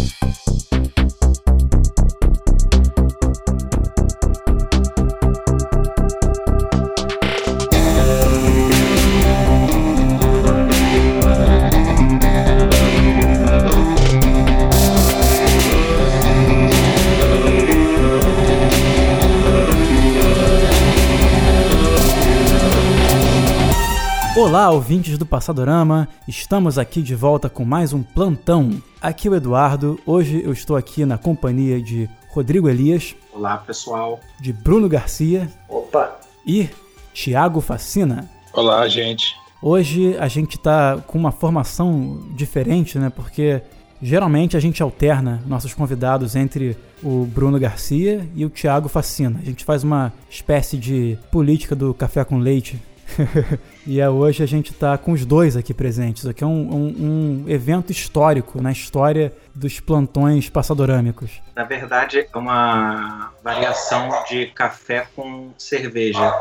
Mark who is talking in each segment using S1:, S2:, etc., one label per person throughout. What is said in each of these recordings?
S1: Thank you. Olá, ouvintes do Passadorama, estamos aqui de volta com mais um plantão. Aqui é o Eduardo, hoje eu estou aqui na companhia de Rodrigo Elias.
S2: Olá, pessoal.
S1: De Bruno Garcia.
S3: Opa!
S1: E Tiago Facina.
S4: Olá, gente.
S1: Hoje a gente está com uma formação diferente, né? Porque geralmente a gente alterna nossos convidados entre o Bruno Garcia e o Tiago Facina. A gente faz uma espécie de política do café com leite e é, hoje a gente está com os dois aqui presentes. Aqui é um, um, um, evento histórico na história dos plantões passadorâmicos.
S2: Na verdade, é uma variação de café com cerveja.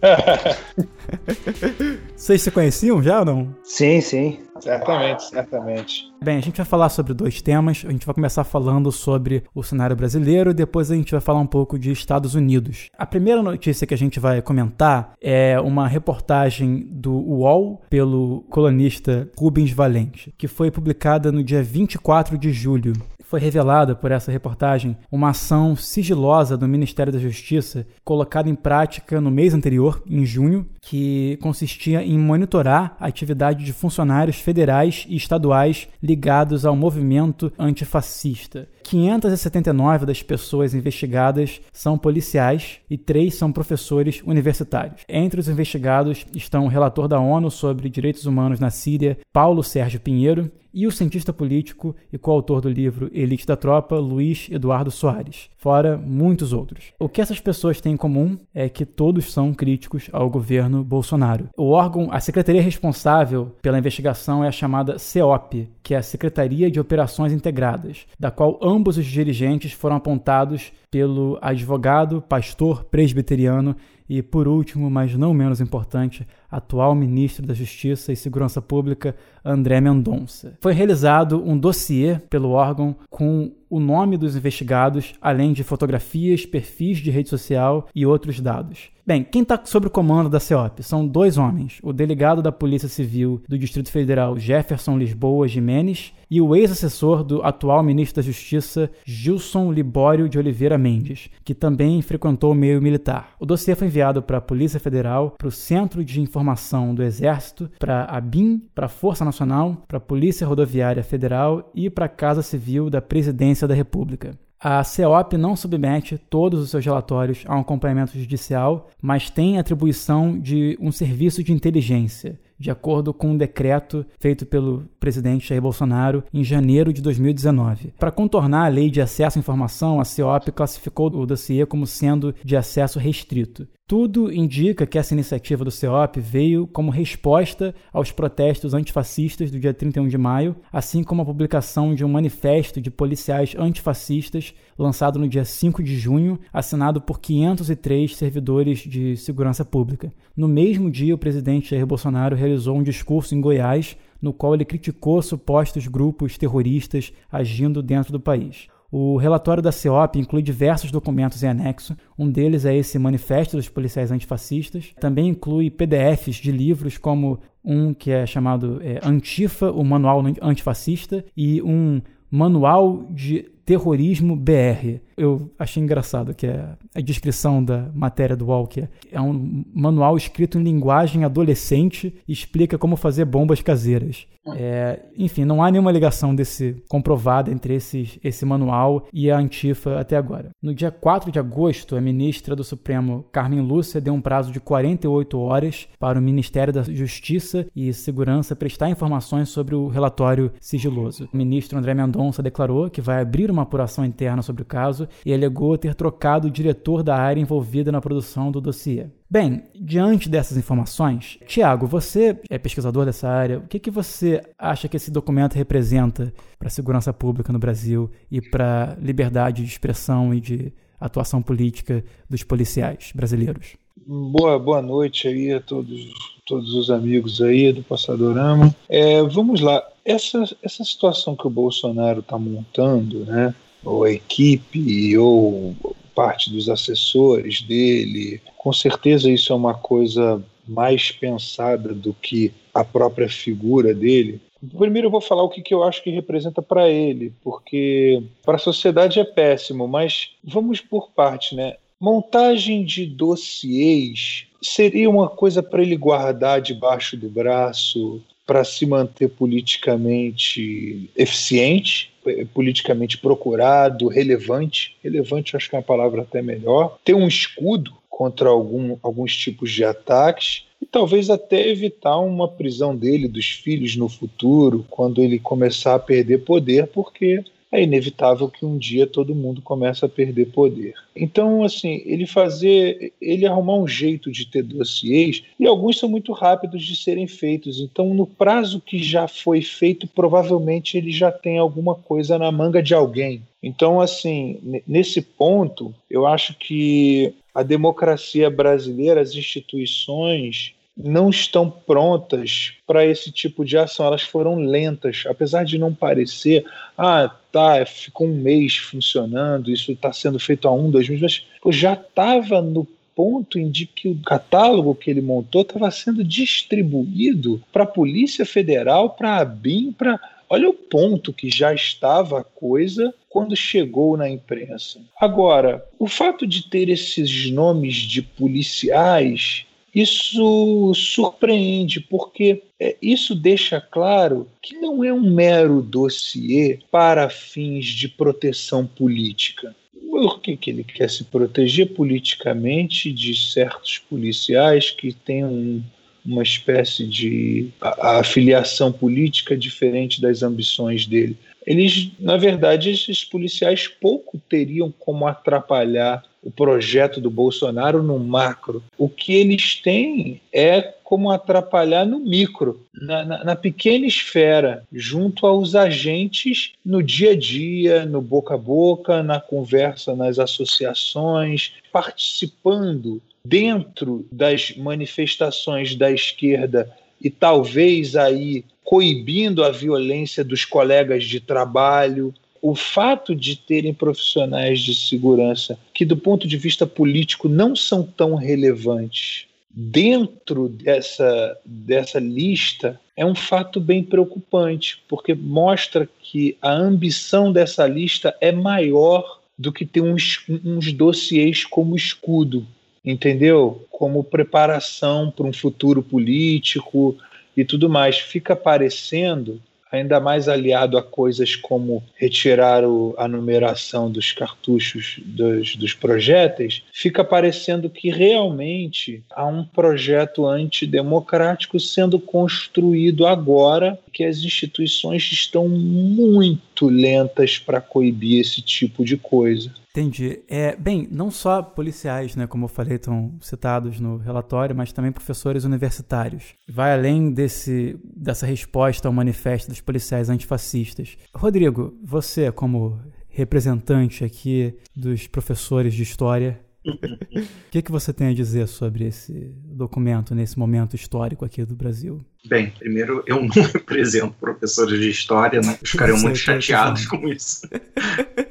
S1: Vocês se conheciam já ou não?
S3: Sim, sim.
S4: Certamente, certamente.
S1: Bem, a gente vai falar sobre dois temas. A gente vai começar falando sobre o cenário brasileiro e depois a gente vai falar um pouco de Estados Unidos. A primeira notícia que a gente vai comentar é uma reportagem do UOL pelo colunista Rubens Valente, que foi publicada no dia 24 de julho foi revelada por essa reportagem uma ação sigilosa do Ministério da Justiça colocada em prática no mês anterior, em junho, que consistia em monitorar a atividade de funcionários federais e estaduais ligados ao movimento antifascista. 579 das pessoas investigadas são policiais e três são professores universitários. Entre os investigados estão o relator da ONU sobre direitos humanos na Síria, Paulo Sérgio Pinheiro, e o cientista político e coautor do livro Elite da Tropa, Luiz Eduardo Soares, fora muitos outros. O que essas pessoas têm em comum é que todos são críticos ao governo Bolsonaro. O órgão, a secretaria responsável pela investigação é a chamada CEOP, que é a Secretaria de Operações Integradas, da qual ambos os dirigentes foram apontados pelo advogado, pastor presbiteriano e, por último, mas não menos importante, atual ministro da Justiça e Segurança Pública, André Mendonça. Foi realizado um dossiê pelo órgão com o nome dos investigados, além de fotografias, perfis de rede social e outros dados. Bem, quem está sob o comando da CEOP são dois homens: o delegado da Polícia Civil do Distrito Federal, Jefferson Lisboa Jimenez, e o ex-assessor do atual ministro da Justiça, Gilson Libório de Oliveira Mendes, que também frequentou o meio militar. O dossiê foi enviado para a Polícia Federal, para o Centro de Informação do Exército, para a BIM, para a Força Nacional, para a Polícia Rodoviária Federal e para a Casa Civil da Presidência da República. A CEOP não submete todos os seus relatórios a um acompanhamento judicial, mas tem atribuição de um serviço de inteligência, de acordo com um decreto feito pelo presidente Jair Bolsonaro em janeiro de 2019. Para contornar a lei de acesso à informação, a CEOP classificou o dossiê como sendo de acesso restrito. Tudo indica que essa iniciativa do CEOP veio como resposta aos protestos antifascistas do dia 31 de maio, assim como a publicação de um manifesto de policiais antifascistas lançado no dia 5 de junho, assinado por 503 servidores de segurança pública. No mesmo dia, o presidente Jair Bolsonaro realizou um discurso em Goiás, no qual ele criticou supostos grupos terroristas agindo dentro do país. O relatório da CEOP inclui diversos documentos em anexo. Um deles é esse Manifesto dos Policiais Antifascistas. Também inclui PDFs de livros, como um que é chamado é, Antifa, o Manual Antifascista, e um Manual de Terrorismo BR. Eu achei engraçado que é a descrição da matéria do Walker. É um manual escrito em linguagem adolescente e explica como fazer bombas caseiras. É, enfim, não há nenhuma ligação desse comprovada entre esses, esse manual e a Antifa até agora. No dia 4 de agosto, a ministra do Supremo, Carmen Lúcia, deu um prazo de 48 horas para o Ministério da Justiça e Segurança prestar informações sobre o relatório sigiloso. O ministro André Mendonça declarou que vai abrir uma apuração interna sobre o caso e alegou ter trocado o diretor da área envolvida na produção do dossiê. Bem, diante dessas informações, Tiago, você é pesquisador dessa área, o que, que você acha que esse documento representa para a segurança pública no Brasil e para a liberdade de expressão e de atuação política dos policiais brasileiros?
S4: Boa, boa noite aí a todos, todos os amigos aí do Passadorama. É, vamos lá. essa, essa situação que o Bolsonaro está montando, né, ou a equipe, ou parte dos assessores dele, com certeza isso é uma coisa mais pensada do que a própria figura dele. Primeiro eu vou falar o que, que eu acho que representa para ele, porque para a sociedade é péssimo, mas vamos por parte, né? Montagem de dossiês seria uma coisa para ele guardar debaixo do braço, para se manter politicamente eficiente, politicamente procurado, relevante. Relevante, acho que é uma palavra até melhor. Ter um escudo contra algum, alguns tipos de ataques e talvez até evitar uma prisão dele, dos filhos no futuro, quando ele começar a perder poder, porque é inevitável que um dia todo mundo comece a perder poder. Então, assim, ele fazer, ele arrumar um jeito de ter dossiês, e alguns são muito rápidos de serem feitos. Então, no prazo que já foi feito, provavelmente ele já tem alguma coisa na manga de alguém. Então, assim, nesse ponto, eu acho que a democracia brasileira, as instituições, não estão prontas para esse tipo de ação. Elas foram lentas, apesar de não parecer, ah, tá, ficou um mês funcionando, isso está sendo feito há um, dois meses, mas já estava no ponto em que o catálogo que ele montou estava sendo distribuído para a Polícia Federal, para a BIM, para Olha o ponto que já estava a coisa quando chegou na imprensa. Agora, o fato de ter esses nomes de policiais isso surpreende, porque é, isso deixa claro que não é um mero dossiê para fins de proteção política. Por que, que ele quer se proteger politicamente de certos policiais que têm um, uma espécie de afiliação política diferente das ambições dele? Eles, na verdade, esses policiais pouco teriam como atrapalhar o projeto do Bolsonaro no macro. O que eles têm é como atrapalhar no micro, na, na, na, pequena esfera, junto aos agentes no dia a dia, no boca a boca, na conversa nas associações, participando dentro das manifestações da esquerda e talvez aí coibindo a violência dos colegas de trabalho, o fato de terem profissionais de segurança que, do ponto de vista político, não são tão relevantes dentro dessa, dessa lista é um fato bem preocupante, porque mostra que a ambição dessa lista é maior do que ter uns, uns dossiês como escudo, entendeu? Como preparação para um futuro político e tudo mais. Fica parecendo ainda mais aliado a coisas como retirar o, a numeração dos cartuchos dos, dos projéteis, fica parecendo que realmente há um projeto antidemocrático sendo construído agora, que as instituições estão muito lentas para coibir esse tipo de coisa.
S1: Entendi. É, bem, não só policiais, né, como eu falei, estão citados no relatório, mas também professores universitários. Vai além desse, dessa resposta ao manifesto dos policiais antifascistas. Rodrigo, você, como representante aqui dos professores de história, o que, que você tem a dizer sobre esse documento nesse momento histórico aqui do Brasil?
S2: Bem, primeiro, eu não represento professores de história, né? Eles ficariam muito chateados com isso.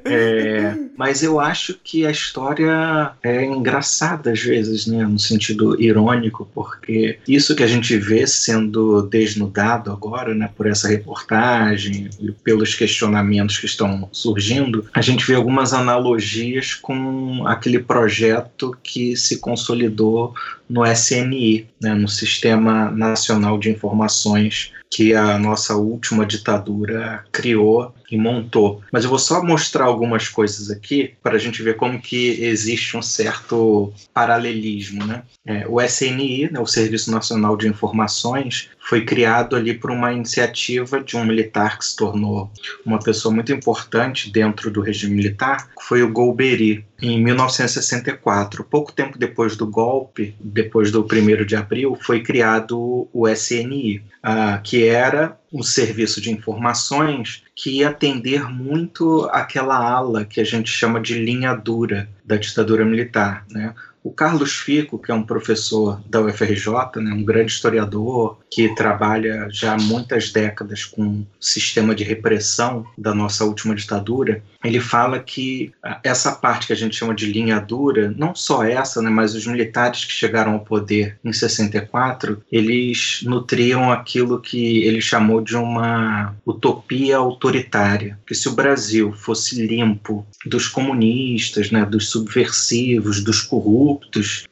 S2: É, mas eu acho que a história é engraçada às vezes, né? No sentido irônico, porque isso que a gente vê sendo desnudado agora, né? Por essa reportagem e pelos questionamentos que estão surgindo, a gente vê algumas analogias com aquele projeto que se consolidou no SNI, né, no Sistema Nacional de Informações que a nossa última ditadura criou e montou. Mas eu vou só mostrar algumas coisas aqui para a gente ver como que existe um certo paralelismo. Né? É, o SNI, né, o Serviço Nacional de Informações, foi criado ali por uma iniciativa de um militar que se tornou uma pessoa muito importante dentro do regime militar, que foi o Golbery, em 1964. Pouco tempo depois do golpe, depois do 1 de abril, foi criado o SNI, uh, ah, que era um serviço de informações que ia atender muito aquela ala que a gente chama de linha dura da ditadura militar, né? O Carlos Fico, que é um professor da UFRJ, né, um grande historiador que trabalha já há muitas décadas com o sistema de repressão da nossa última ditadura, ele fala que essa parte que a gente chama de linha dura, não só essa, né, mas os militares que chegaram ao poder em 64, eles nutriam aquilo que ele chamou de uma utopia autoritária, que se o Brasil fosse limpo dos comunistas, né, dos subversivos, dos corruptos,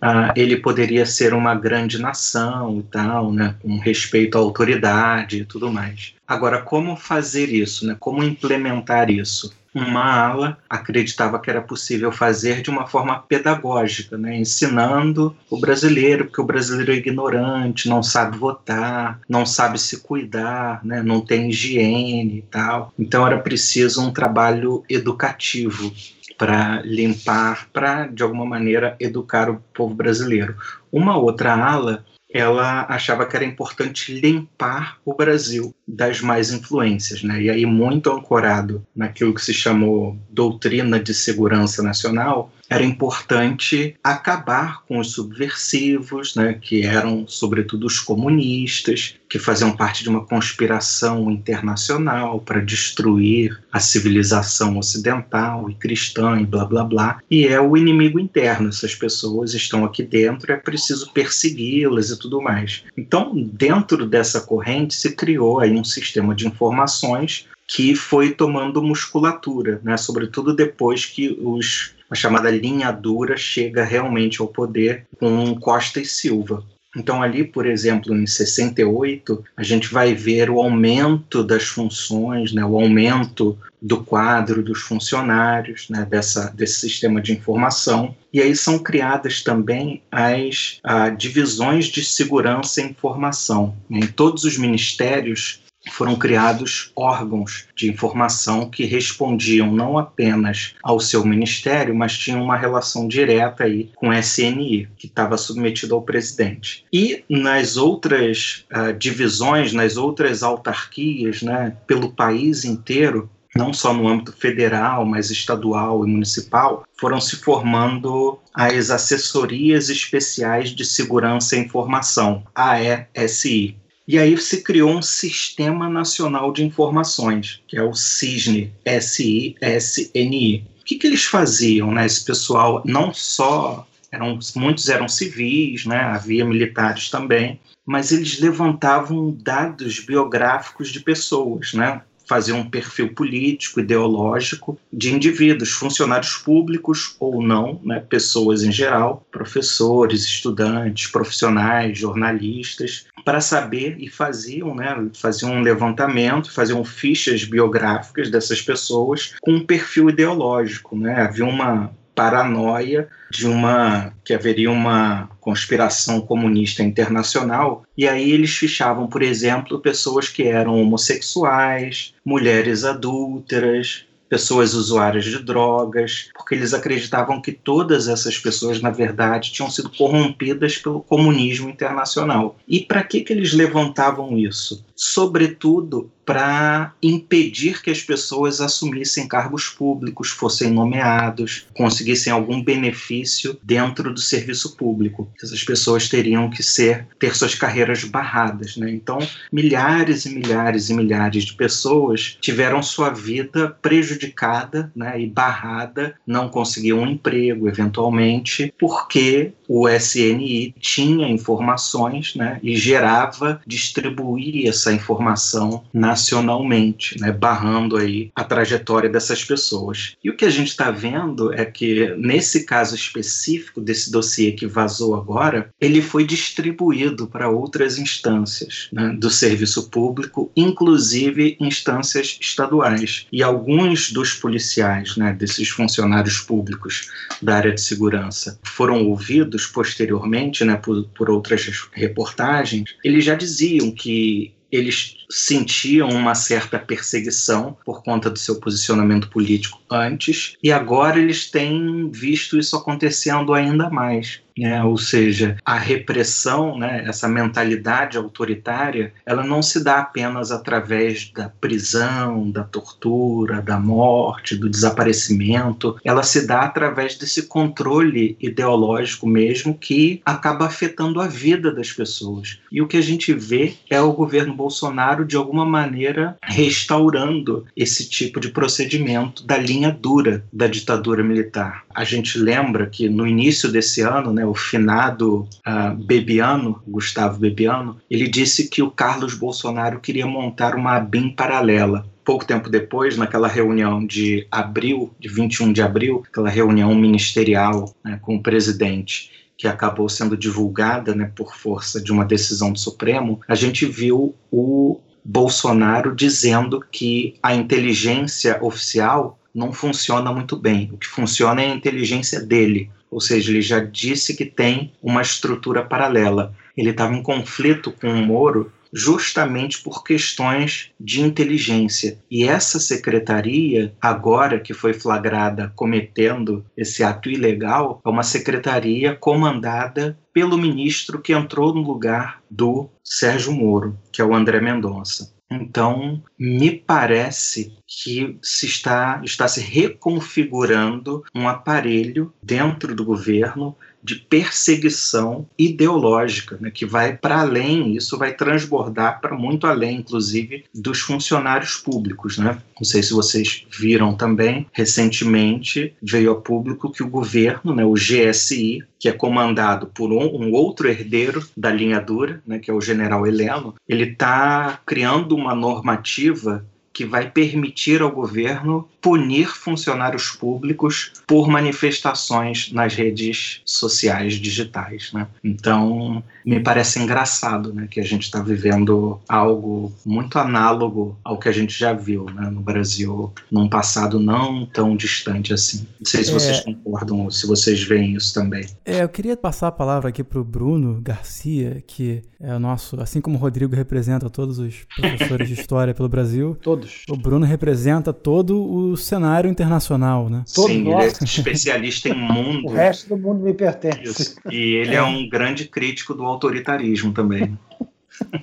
S2: ah, ele poderia ser uma grande nação e tal, né, com respeito à autoridade e tudo mais. Agora, como fazer isso? Né? Como implementar isso? uma ala acreditava que era possível fazer de uma forma pedagógica, né? ensinando o brasileiro, porque o brasileiro é ignorante, não sabe votar, não sabe se cuidar, né? não tem higiene e tal. Então era preciso um trabalho educativo para limpar, para de alguma maneira educar o povo brasileiro. Uma outra ala ela achava que era importante limpar o Brasil das mais influências, né? E aí muito ancorado naquilo que se chamou doutrina de segurança nacional, era importante acabar com os subversivos, né, que eram sobretudo os comunistas, que faziam parte de uma conspiração internacional para destruir a civilização ocidental e cristã e blá blá blá. E é o inimigo interno, essas pessoas estão aqui dentro, é preciso persegui-las e tudo mais. Então, dentro dessa corrente se criou aí um sistema de informações que foi tomando musculatura, né? sobretudo depois que os a chamada linha dura chega realmente ao poder com Costa e Silva. Então, ali, por exemplo, em 68, a gente vai ver o aumento das funções, né, o aumento do quadro dos funcionários né, dessa, desse sistema de informação. E aí são criadas também as a, divisões de segurança e informação. Em todos os ministérios foram criados órgãos de informação que respondiam não apenas ao seu ministério, mas tinham uma relação direta aí com o SNI, que estava submetido ao presidente. E nas outras uh, divisões, nas outras autarquias, né, pelo país inteiro, não só no âmbito federal, mas estadual e municipal, foram se formando as assessorias especiais de segurança e informação, AESI, e aí se criou um Sistema Nacional de Informações, que é o CISNI, S-I-S-N-I. O que, que eles faziam, né? Esse pessoal não só eram muitos eram civis, né? Havia militares também, mas eles levantavam dados biográficos de pessoas, né? fazer um perfil político, ideológico de indivíduos, funcionários públicos ou não, né, pessoas em geral, professores, estudantes, profissionais, jornalistas, para saber e faziam, né, faziam um levantamento, faziam fichas biográficas dessas pessoas com um perfil ideológico, né? Havia uma paranoia de uma que haveria uma conspiração comunista internacional e aí eles fichavam, por exemplo, pessoas que eram homossexuais, mulheres adúlteras, pessoas usuárias de drogas, porque eles acreditavam que todas essas pessoas, na verdade, tinham sido corrompidas pelo comunismo internacional. E para que, que eles levantavam isso? Sobretudo para impedir que as pessoas assumissem cargos públicos, fossem nomeados, conseguissem algum benefício dentro do serviço público. Essas pessoas teriam que ser ter suas carreiras barradas, né? Então, milhares e milhares e milhares de pessoas tiveram sua vida prejudicada, né, e barrada, não conseguiam um emprego eventualmente, porque o SNI tinha informações, né, e gerava, distribuía essa informação na nacionalmente, né, barrando aí a trajetória dessas pessoas. E o que a gente está vendo é que nesse caso específico desse dossiê que vazou agora, ele foi distribuído para outras instâncias né, do serviço público, inclusive instâncias estaduais. E alguns dos policiais, né, desses funcionários públicos da área de segurança, foram ouvidos posteriormente, né, por, por outras reportagens. Eles já diziam que eles sentiam uma certa perseguição por conta do seu posicionamento político antes, e agora eles têm visto isso acontecendo ainda mais. Né? ou seja, a repressão, né? essa mentalidade autoritária, ela não se dá apenas através da prisão, da tortura, da morte, do desaparecimento, ela se dá através desse controle ideológico mesmo que acaba afetando a vida das pessoas. E o que a gente vê é o governo Bolsonaro, de alguma maneira, restaurando esse tipo de procedimento da linha dura da ditadura militar. A gente lembra que no início desse ano, né, o finado uh, Bebiano, Gustavo Bebiano, ele disse que o Carlos Bolsonaro queria montar uma ABIN paralela pouco tempo depois, naquela reunião de abril, de 21 de abril, aquela reunião ministerial né, com o presidente, que acabou sendo divulgada né, por força de uma decisão do Supremo, a gente viu o Bolsonaro dizendo que a inteligência oficial não funciona muito bem. O que funciona é a inteligência dele, ou seja, ele já disse que tem uma estrutura paralela. Ele estava em conflito com o Moro justamente por questões de inteligência. E essa secretaria, agora que foi flagrada cometendo esse ato ilegal, é uma secretaria comandada pelo ministro que entrou no lugar do Sérgio Moro, que é o André Mendonça. Então, me parece que se está, está se reconfigurando um aparelho dentro do governo de perseguição ideológica, né, que vai para além, isso vai transbordar para muito além, inclusive, dos funcionários públicos. Né? Não sei se vocês viram também, recentemente veio a público que o governo, né, o GSI, que é comandado por um, um outro herdeiro da linha dura, né, que é o general Heleno, ele está criando uma normativa que vai permitir ao governo punir funcionários públicos por manifestações nas redes sociais digitais. Né? Então, me parece engraçado né, que a gente está vivendo algo muito análogo ao que a gente já viu né, no Brasil num passado não tão distante assim. Não sei se vocês é... concordam ou se vocês veem isso também.
S1: É, eu queria passar a palavra aqui para o Bruno Garcia, que é o nosso, assim como o Rodrigo representa todos os professores de história pelo Brasil.
S3: Todos.
S1: O Bruno representa todo o cenário internacional, né?
S2: Todo Sim, ele é especialista em mundo.
S3: o resto do mundo me pertence. Isso.
S2: E ele é. é um grande crítico do autoritarismo também.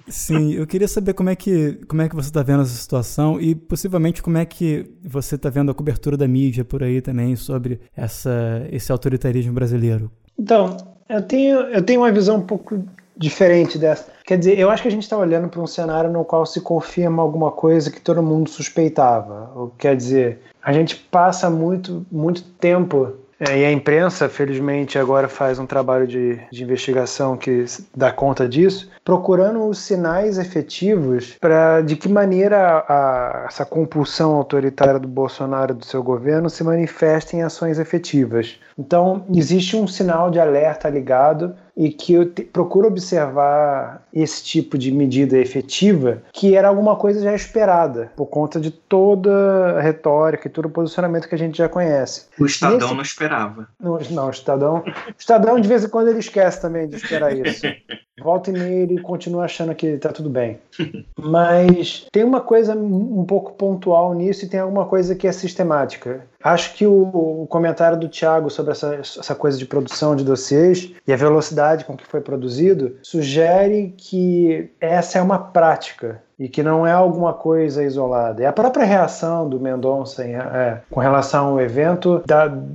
S1: Sim, eu queria saber como é que, como é que você está vendo essa situação e possivelmente como é que você está vendo a cobertura da mídia por aí também sobre essa, esse autoritarismo brasileiro.
S3: Então, eu tenho, eu tenho uma visão um pouco diferente dessa. Quer dizer, eu acho que a gente está olhando para um cenário no qual se confirma alguma coisa que todo mundo suspeitava. Quer dizer, a gente passa muito, muito tempo é, e a imprensa, felizmente, agora faz um trabalho de, de investigação que dá conta disso, procurando os sinais efetivos para de que maneira a, essa compulsão autoritária do Bolsonaro e do seu governo se manifesta em ações efetivas. Então, existe um sinal de alerta ligado e que eu te, procuro observar esse tipo de medida efetiva, que era alguma coisa já esperada, por conta de toda a retórica e todo o posicionamento que a gente já conhece.
S2: O Estadão Nesse... não esperava.
S3: Não, não, o Estadão. O Estadão, de vez em quando, ele esquece também de esperar isso. Volta e meia ele continua achando que tá tudo bem. Mas tem uma coisa um pouco pontual nisso e tem alguma coisa que é sistemática. Acho que o, o comentário do Tiago sobre essa, essa coisa de produção de dossiês e a velocidade com que foi produzido sugere que essa é uma prática e que não é alguma coisa isolada. E a própria reação do Mendonça é, com relação ao evento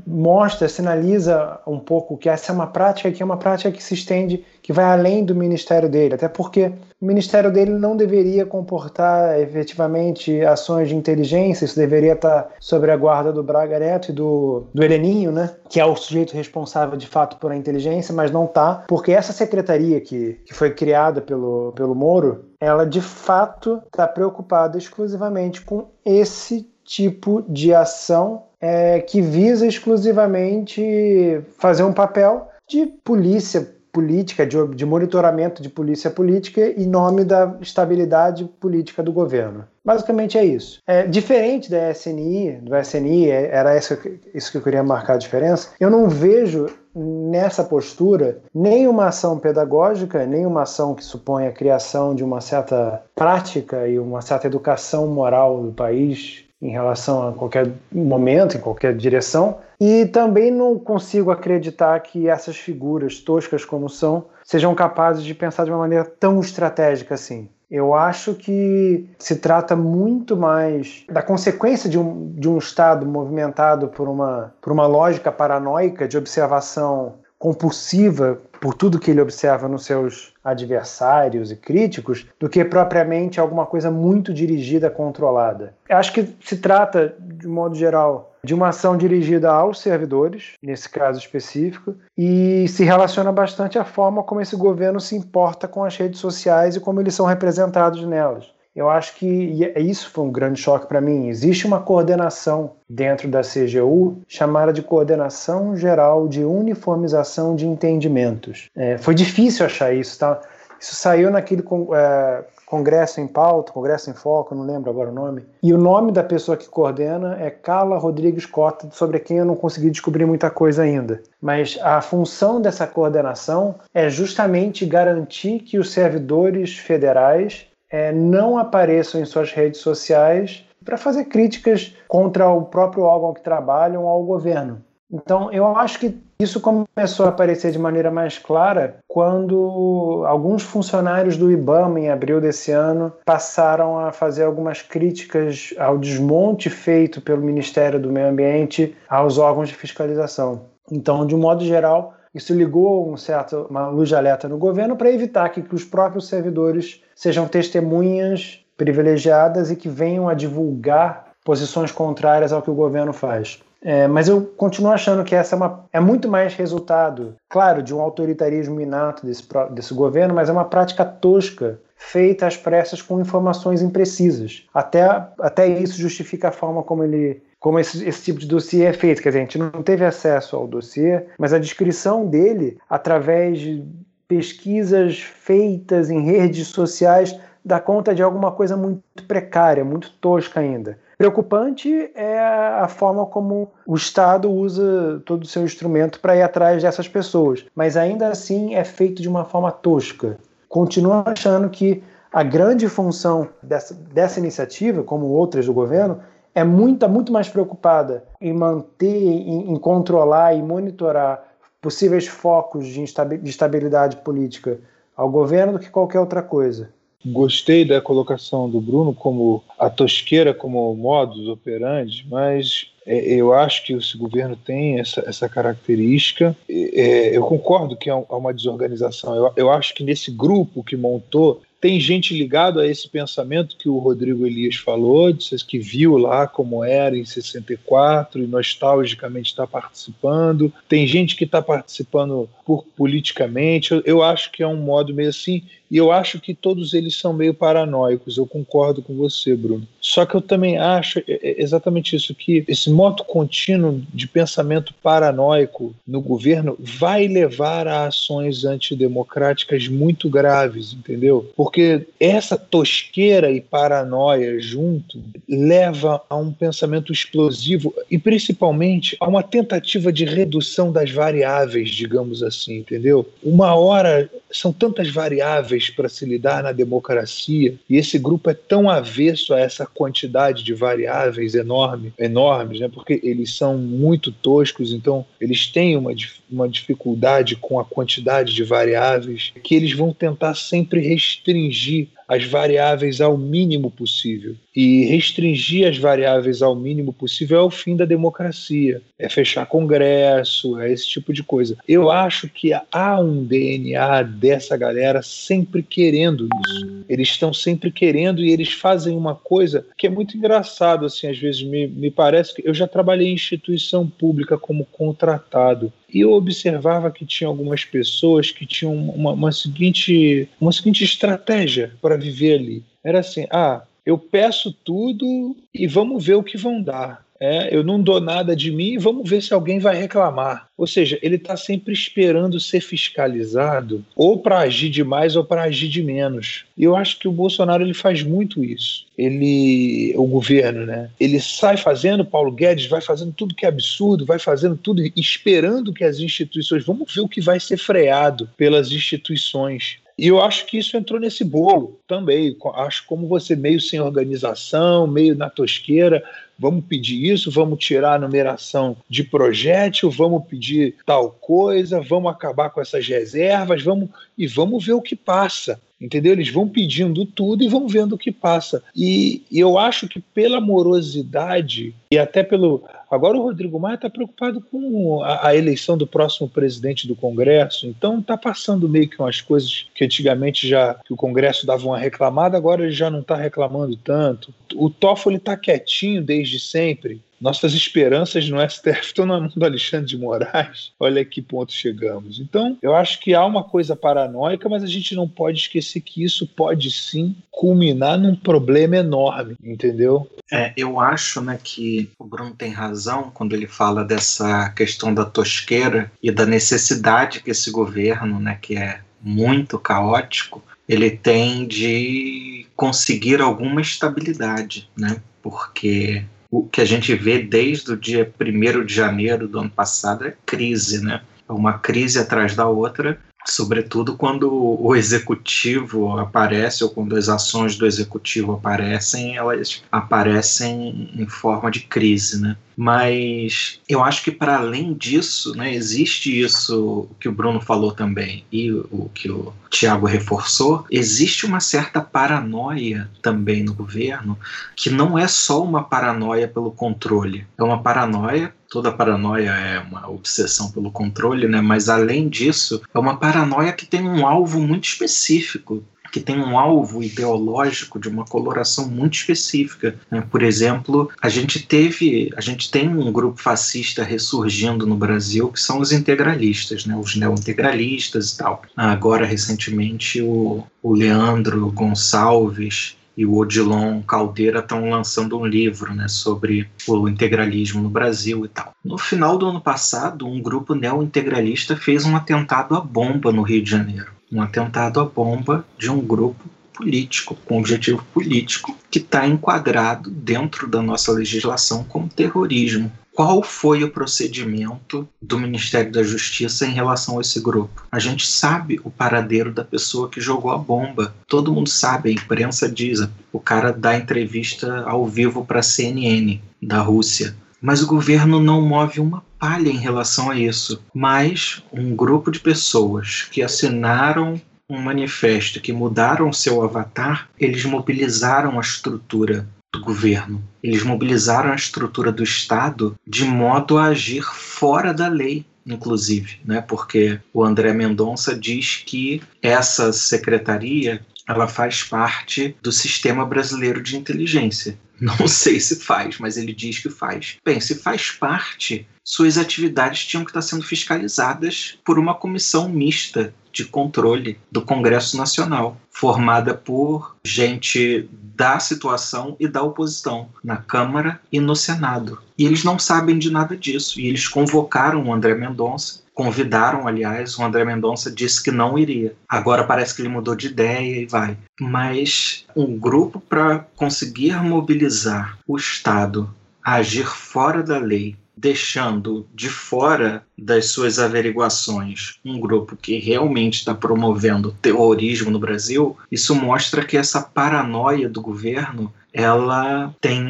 S3: mostra, sinaliza um pouco que essa é uma prática que é uma prática que se estende, que vai além do ministério dele, até porque o ministério dele não deveria comportar efetivamente ações de inteligência, isso deveria estar sobre a guarda do Braga Neto e do, do Heleninho, né? que é o sujeito responsável de fato por a inteligência, mas não está, porque essa secretaria que, que foi criada pelo, pelo Moro, ela de fato está preocupada exclusivamente com esse tipo de ação é, que visa exclusivamente fazer um papel de polícia política, de, de monitoramento de polícia política em nome da estabilidade política do governo. Basicamente é isso. É, diferente da SNI, do SNI, é, era isso, isso que eu queria marcar a diferença, eu não vejo nessa postura nem uma ação pedagógica, nem uma ação que supõe a criação de uma certa prática e uma certa educação moral do país em relação a qualquer momento, em qualquer direção. E também não consigo acreditar que essas figuras, toscas como são, sejam capazes de pensar de uma maneira tão estratégica assim. Eu acho que se trata muito mais da consequência de um, de um Estado movimentado por uma, por uma lógica paranoica de observação compulsiva por tudo que ele observa nos seus adversários e críticos, do que propriamente alguma coisa muito dirigida, controlada. Eu acho que se trata, de modo geral, de uma ação dirigida aos servidores, nesse caso específico, e se relaciona bastante à forma como esse governo se importa com as redes sociais e como eles são representados nelas. Eu acho que é, isso foi um grande choque para mim. Existe uma coordenação dentro da CGU chamada de Coordenação Geral de Uniformização de Entendimentos. É, foi difícil achar isso, tá? Isso saiu naquele é, Congresso em Pauta, Congresso em Foco, não lembro agora o nome. E o nome da pessoa que coordena é Carla Rodrigues Cota, sobre quem eu não consegui descobrir muita coisa ainda. Mas a função dessa coordenação é justamente garantir que os servidores federais é, não apareçam em suas redes sociais para fazer críticas contra o próprio órgão que trabalham ou ao governo. Então, eu acho que isso começou a aparecer de maneira mais clara quando alguns funcionários do IBAMA, em abril desse ano, passaram a fazer algumas críticas ao desmonte feito pelo Ministério do Meio Ambiente aos órgãos de fiscalização. Então, de um modo geral, isso ligou um certo, uma luz de alerta no governo para evitar que, que os próprios servidores sejam testemunhas privilegiadas e que venham a divulgar posições contrárias ao que o governo faz. É, mas eu continuo achando que essa é, uma, é, muito mais resultado, claro, de um autoritarismo inato desse, desse governo, mas é uma prática tosca, feita às pressas com informações imprecisas. Até, até isso justifica a forma como ele como esse, esse, tipo de dossiê é feito. Quer dizer, a gente não teve acesso ao dossiê, mas a descrição dele, através de pesquisas feitas em redes sociais, dá conta de alguma coisa muito precária, muito tosca ainda. Preocupante é a forma como o Estado usa todo o seu instrumento para ir atrás dessas pessoas, mas ainda assim é feito de uma forma tosca. Continuo achando que a grande função dessa, dessa iniciativa, como outras do governo, é muito, muito mais preocupada em manter, em, em controlar e monitorar possíveis focos de instabilidade política ao governo do que qualquer outra coisa.
S4: Gostei da colocação do Bruno como a tosqueira como modus operandi, mas é, eu acho que esse governo tem essa, essa característica. É, eu concordo que há uma desorganização. Eu, eu acho que nesse grupo que montou tem gente ligado a esse pensamento que o Rodrigo Elias falou, que viu lá como era em 64 e nostalgicamente está participando. Tem gente que está participando por politicamente. Eu, eu acho que é um modo meio assim. E eu acho que todos eles são meio paranoicos. Eu concordo com você, Bruno. Só que eu também acho exatamente isso que esse moto contínuo de pensamento paranoico no governo vai levar a ações antidemocráticas muito graves, entendeu? Porque essa tosqueira e paranoia junto leva a um pensamento explosivo e principalmente a uma tentativa de redução das variáveis, digamos assim, entendeu? Uma hora são tantas variáveis para se lidar na democracia e esse grupo é tão avesso a essa quantidade de variáveis enorme, enormes, né? Porque eles são muito toscos, então eles têm uma, uma dificuldade com a quantidade de variáveis que eles vão tentar sempre restringir as variáveis ao mínimo possível. E restringir as variáveis ao mínimo possível é o fim da democracia, é fechar congresso, é esse tipo de coisa. Eu acho que há um DNA dessa galera sempre querendo isso. Eles estão sempre querendo e eles fazem uma coisa que é muito engraçado, assim, às vezes me, me parece que eu já trabalhei em instituição pública como contratado e eu observava que tinha algumas pessoas que tinham uma, uma seguinte, uma seguinte estratégia para viver ali. Era assim: ah, eu peço tudo e vamos ver o que vão dar. É, eu não dou nada de mim, vamos ver se alguém vai reclamar. Ou seja, ele está sempre esperando ser fiscalizado, ou para agir de mais ou para agir de menos. E eu acho que o Bolsonaro ele faz muito isso. Ele, o governo, né? Ele sai fazendo, Paulo Guedes vai fazendo tudo que é absurdo, vai fazendo tudo esperando que as instituições. Vamos ver o que vai ser freado pelas instituições. E eu acho que isso entrou nesse bolo também. Acho como você meio sem organização, meio na tosqueira, vamos pedir isso, vamos tirar a numeração de projétil, vamos pedir tal coisa, vamos acabar com essas reservas, vamos e vamos ver o que passa entendeu? Eles vão pedindo tudo e vão vendo o que passa. E eu acho que pela morosidade e até pelo. Agora o Rodrigo Maia está preocupado com a, a, eleição do próximo presidente do Congresso, então está passando meio que umas coisas que antigamente já que o Congresso dava uma reclamada, agora ele já não está reclamando tanto. O Toffoli está quietinho desde sempre. Nossas esperanças no STF estão na mão do Alexandre de Moraes. Olha que ponto chegamos. Então, eu acho que há uma coisa paranoica, mas a gente não pode esquecer que isso pode sim culminar num problema enorme, entendeu?
S2: É, eu acho né, que o Bruno tem razão quando ele fala dessa questão da tosqueira e da necessidade que esse governo, né, que é muito caótico, ele tem de conseguir alguma estabilidade, né? Porque o que a gente vê desde o dia 1 de janeiro do ano passado é crise, né? É uma crise atrás da outra sobretudo quando o executivo aparece ou quando as ações do executivo aparecem, elas aparecem em forma de crise, né? Mas eu acho que para além disso, né, existe isso que o Bruno falou também e o que o Tiago reforçou, existe uma certa paranoia também no governo, que não é só uma paranoia pelo controle, é uma paranoia toda paranoia é uma obsessão pelo controle, né? Mas além disso, é uma paranoia que tem um alvo muito específico que tem um alvo ideológico de uma coloração muito específica. Né? Por exemplo, a gente teve, a gente tem um grupo fascista ressurgindo no Brasil que são os integralistas, né? os neointegralistas e tal. Agora, recentemente, o, o Leandro Gonçalves e o Odilon Caldeira estão lançando um livro né, sobre o integralismo no Brasil e tal. No final do ano passado, um grupo neo-integralista fez um atentado à bomba no Rio de Janeiro. Um atentado à bomba de um grupo político, com objetivo político, que está enquadrado dentro da nossa legislação como terrorismo qual foi o procedimento do Ministério da Justiça em relação a esse grupo. A gente sabe o paradeiro da pessoa que jogou a bomba. Todo mundo sabe, a imprensa diz. O cara dá entrevista ao vivo para a CNN da Rússia. Mas o governo não move uma palha em relação a isso. Mas um grupo de pessoas que assinaram um manifesto, que mudaram seu avatar, eles mobilizaram a estrutura do governo. Eles mobilizaram a estrutura do Estado de modo a agir fora da lei, inclusive, né? Porque o André Mendonça diz que essa secretaria ela faz parte do sistema brasileiro de inteligência. Não sei se faz, mas ele diz que faz. Bem, se faz parte, suas atividades tinham que estar sendo fiscalizadas por uma comissão mista de controle do Congresso Nacional, formada por gente da situação e da oposição, na Câmara e no Senado. E eles não sabem de nada disso. E eles convocaram o André Mendonça, convidaram, aliás, o André Mendonça disse que não iria. Agora parece que ele mudou de ideia e vai. Mas um grupo para conseguir mobilizar o Estado a agir fora da lei deixando de fora das suas averiguações um grupo que realmente está promovendo terrorismo no Brasil, isso mostra que essa paranoia do governo ela tem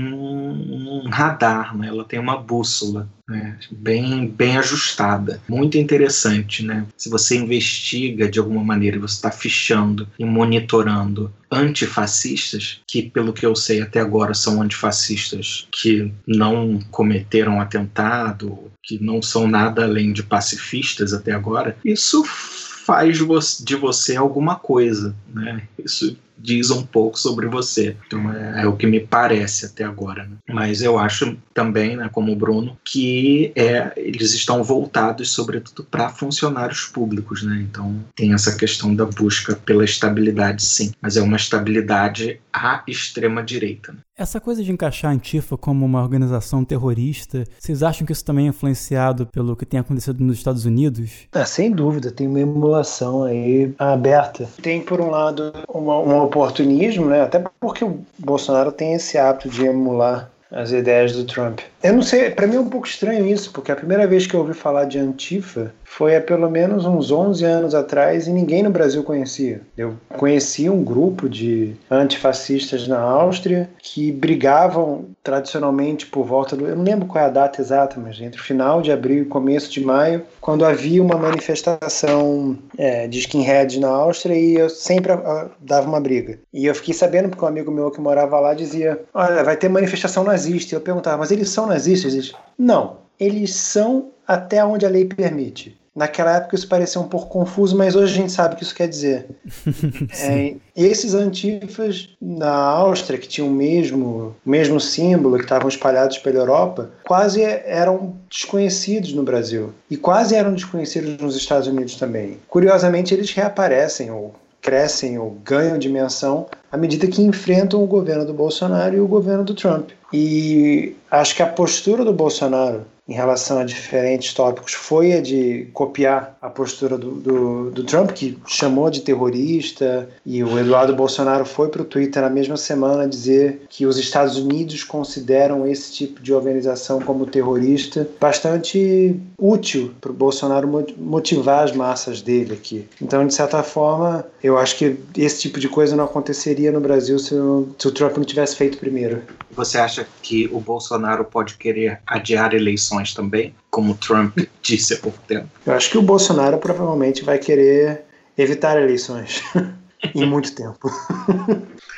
S2: um radar, né? ela tem uma bússola né? bem, bem ajustada. Muito interessante. Né? Se você investiga de alguma maneira, você está fichando e monitorando antifascistas, que pelo que eu sei até agora são antifascistas que não cometeram atentado, que não são nada além de pacifistas até agora, isso faz de você alguma coisa, né? Isso diz um pouco sobre você. Então é, é o que me parece até agora. Né? Mas eu acho também, né, como o Bruno, que é, eles estão voltados sobretudo para funcionários públicos. Né? Então tem essa questão da busca pela estabilidade, sim, mas é uma estabilidade à extrema direita. Né?
S1: Essa coisa de encaixar a Antifa como uma organização terrorista, vocês acham que isso também é influenciado pelo que tem acontecido nos Estados Unidos?
S3: É, sem dúvida, tem uma emulação aí aberta. Tem, por um lado, uma, um oportunismo, né? até porque o Bolsonaro tem esse hábito de emular as ideias do Trump. Eu não sei, para mim é um pouco estranho isso, porque a primeira vez que eu ouvi falar de Antifa foi há pelo menos uns 11 anos atrás e ninguém no Brasil conhecia. Eu conhecia um grupo de antifascistas na Áustria que brigavam tradicionalmente por volta do. Eu não lembro qual é a data exata, mas entre o final de abril e começo de maio, quando havia uma manifestação é, de skinheads na Áustria e eu sempre uh, dava uma briga. E eu fiquei sabendo porque um amigo meu que morava lá dizia: Olha, vai ter manifestação nazista. E eu perguntava, mas eles são nazistas? Eles, não, eles são até onde a lei permite. Naquela época isso parecia um pouco confuso, mas hoje a gente sabe o que isso quer dizer. é, esses antifas na Áustria, que tinham o mesmo, mesmo símbolo, que estavam espalhados pela Europa, quase eram desconhecidos no Brasil. E quase eram desconhecidos nos Estados Unidos também. Curiosamente, eles reaparecem ou crescem ou ganham dimensão à medida que enfrentam o governo do Bolsonaro e o governo do Trump. E acho que a postura do Bolsonaro em relação a diferentes tópicos foi a de copiar a postura do, do, do Trump, que chamou de terrorista, e o Eduardo Bolsonaro foi para o Twitter na mesma semana dizer que os Estados Unidos consideram esse tipo de organização como terrorista, bastante útil para o Bolsonaro motivar as massas dele aqui. Então, de certa forma, eu acho que esse tipo de coisa não aconteceria no Brasil se se o Trump não tivesse feito primeiro.
S2: Você acha que o Bolsonaro pode querer adiar eleições também, como Trump disse há pouco tempo?
S3: Eu acho que o Bolsonaro provavelmente vai querer evitar eleições em muito tempo.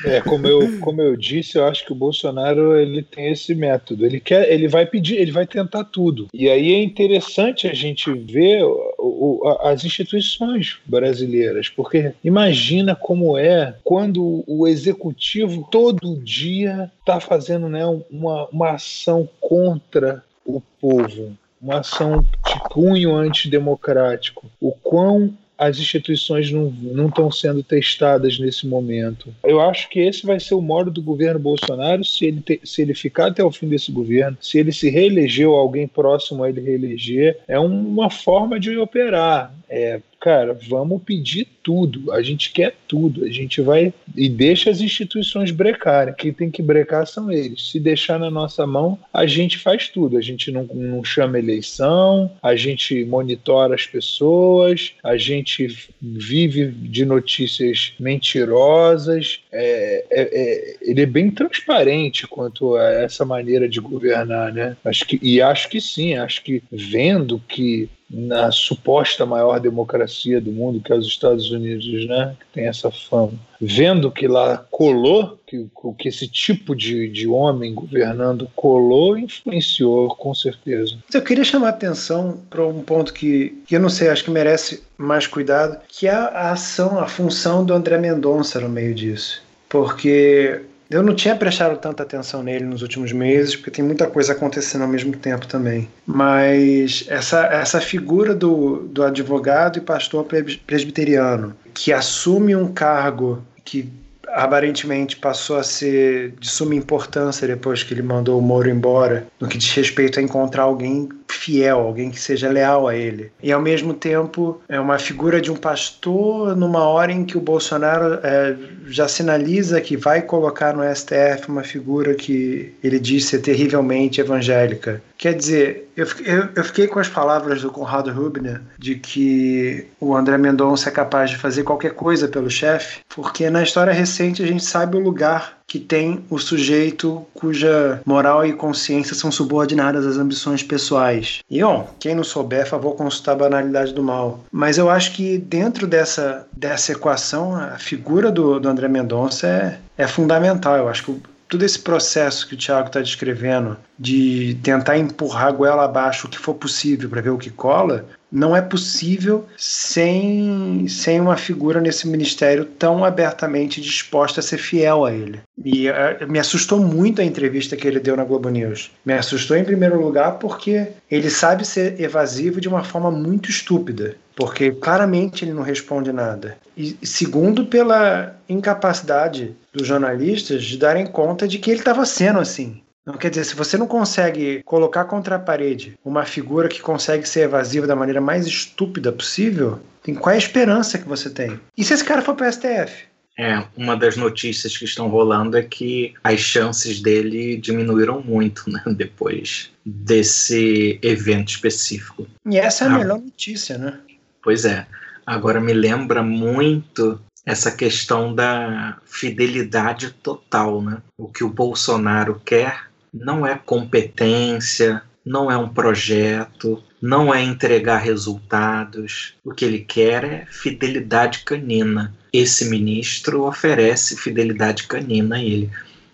S4: É, como eu, como eu disse, eu acho que o Bolsonaro ele tem esse método. Ele quer, ele vai pedir, ele vai tentar tudo. E aí é interessante a gente ver o, o, as instituições brasileiras, porque imagina como é quando o executivo todo dia está fazendo né, uma, uma ação contra o povo, uma ação de cunho antidemocrático. O quão as instituições não estão sendo testadas nesse momento. Eu acho que esse vai ser o modo do governo Bolsonaro se ele, te, se ele ficar até o fim desse governo, se ele se reeleger ou alguém próximo a ele reeleger, é uma forma de operar. É, cara, vamos pedir tudo, a gente quer tudo, a gente vai e deixa as instituições brecarem. Quem tem que brecar são eles. Se deixar na nossa mão, a gente faz tudo. A gente não, não chama eleição, a gente monitora as pessoas, a gente vive de notícias mentirosas. É, é, é, ele é bem transparente quanto a essa maneira de governar, né? Acho que, e acho que sim, acho que vendo que na suposta maior democracia do mundo, que é os Estados Unidos, né, que tem essa fama, vendo que lá colou, que, que esse tipo de, de homem governando colou, influenciou, com certeza.
S3: Eu queria chamar a atenção para um ponto que, que eu não sei, acho que merece mais cuidado, que é a ação, a função do André Mendonça no meio disso. Porque eu não tinha prestado tanta atenção nele nos últimos meses, porque tem muita coisa acontecendo ao mesmo tempo também. Mas essa, essa figura do, do advogado e pastor presbiteriano, que assume um cargo que aparentemente passou a ser de suma importância depois que ele mandou o Moro embora, no que diz respeito a encontrar alguém fiel, alguém que seja leal a ele. E ao mesmo tempo é uma figura de um pastor numa hora em que o Bolsonaro é, já sinaliza que vai colocar no STF uma figura que ele diz ser terrivelmente evangélica. Quer dizer, eu, eu, eu fiquei com as palavras do Conrado Rubner de que o André Mendonça é capaz de fazer qualquer coisa pelo chefe, porque na história recente a gente sabe o lugar que tem o sujeito cuja moral e consciência são subordinadas às ambições pessoais. E, ó, quem não souber, favor consultar a banalidade do mal. Mas eu acho que dentro dessa, dessa equação, a figura do, do André Mendonça é, é fundamental. Eu acho que todo esse processo que o Tiago está descrevendo de tentar empurrar a goela abaixo o que for possível para ver o que cola, não é possível sem, sem uma figura nesse ministério tão abertamente disposta a ser fiel a ele. E uh, me assustou muito a entrevista que ele deu na Globo News. Me assustou em primeiro lugar porque ele sabe ser evasivo de uma forma muito estúpida, porque claramente ele não responde nada. E segundo, pela incapacidade dos jornalistas de darem conta de que ele estava sendo assim. Não quer dizer, se você não consegue colocar contra a parede uma figura que consegue ser evasiva da maneira mais estúpida possível, tem qual é a esperança que você tem? E se esse cara for para o STF?
S2: É, uma das notícias que estão rolando é que as chances dele diminuíram muito, né, depois desse evento específico.
S3: E essa é a ah, melhor notícia, né?
S2: Pois é. Agora me lembra muito essa questão da fidelidade total, né? O que o Bolsonaro quer não é competência, não é um projeto, não é entregar resultados. O que ele quer é fidelidade canina. Esse ministro oferece fidelidade canina a ele.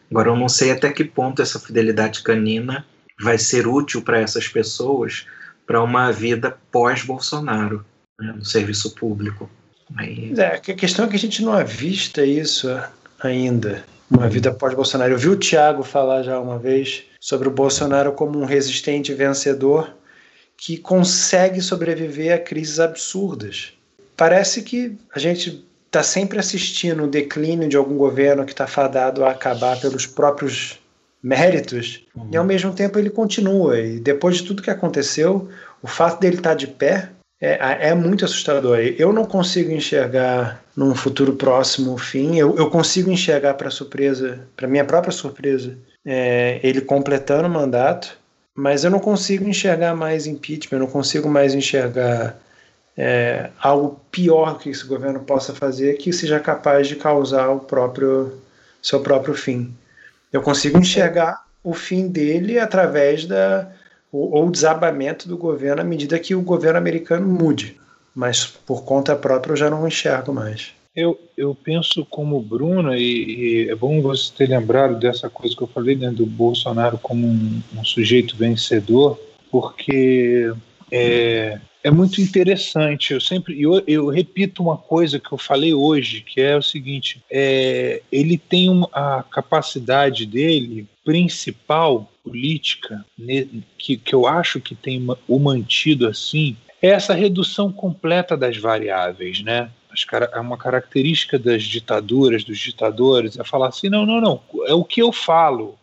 S2: Agora, eu não sei até que ponto essa fidelidade canina vai ser útil para essas pessoas para uma vida pós-Bolsonaro, né, no serviço público.
S3: Aí... É, a questão é que a gente não avista isso ainda, uma vida pós-Bolsonaro. Eu vi o Tiago falar já uma vez sobre o Bolsonaro como um resistente vencedor que consegue sobreviver a crises absurdas. Parece que a gente está sempre assistindo o declínio de algum governo que está fadado a acabar pelos próprios méritos, uhum. e ao mesmo tempo ele continua. E depois de tudo que aconteceu, o fato dele estar tá de pé é, é muito assustador. Eu não consigo enxergar num futuro próximo o fim. Eu, eu consigo enxergar para surpresa, para minha própria surpresa, é, ele completando o mandato mas eu não consigo enxergar mais impeachment, eu não consigo mais enxergar é, algo pior que esse governo possa fazer que seja capaz de causar o próprio seu próprio fim. Eu consigo enxergar o fim dele através da ou desabamento do governo à medida que o governo americano mude, mas por conta própria eu já não enxergo mais.
S4: Eu, eu penso como Bruno, e, e, é bom você ter lembrado dessa coisa que eu falei né, do Bolsonaro como um, um sujeito vencedor, porque é, é muito interessante. Eu sempre eu, eu, repito uma coisa que eu falei hoje, que é o seguinte: é, ele tem a capacidade dele principal política né, que, que eu acho que tem o mantido assim é essa redução completa das variáveis, né? é uma característica das ditaduras, dos ditadores, é falar assim: não, não, não, é o que eu falo,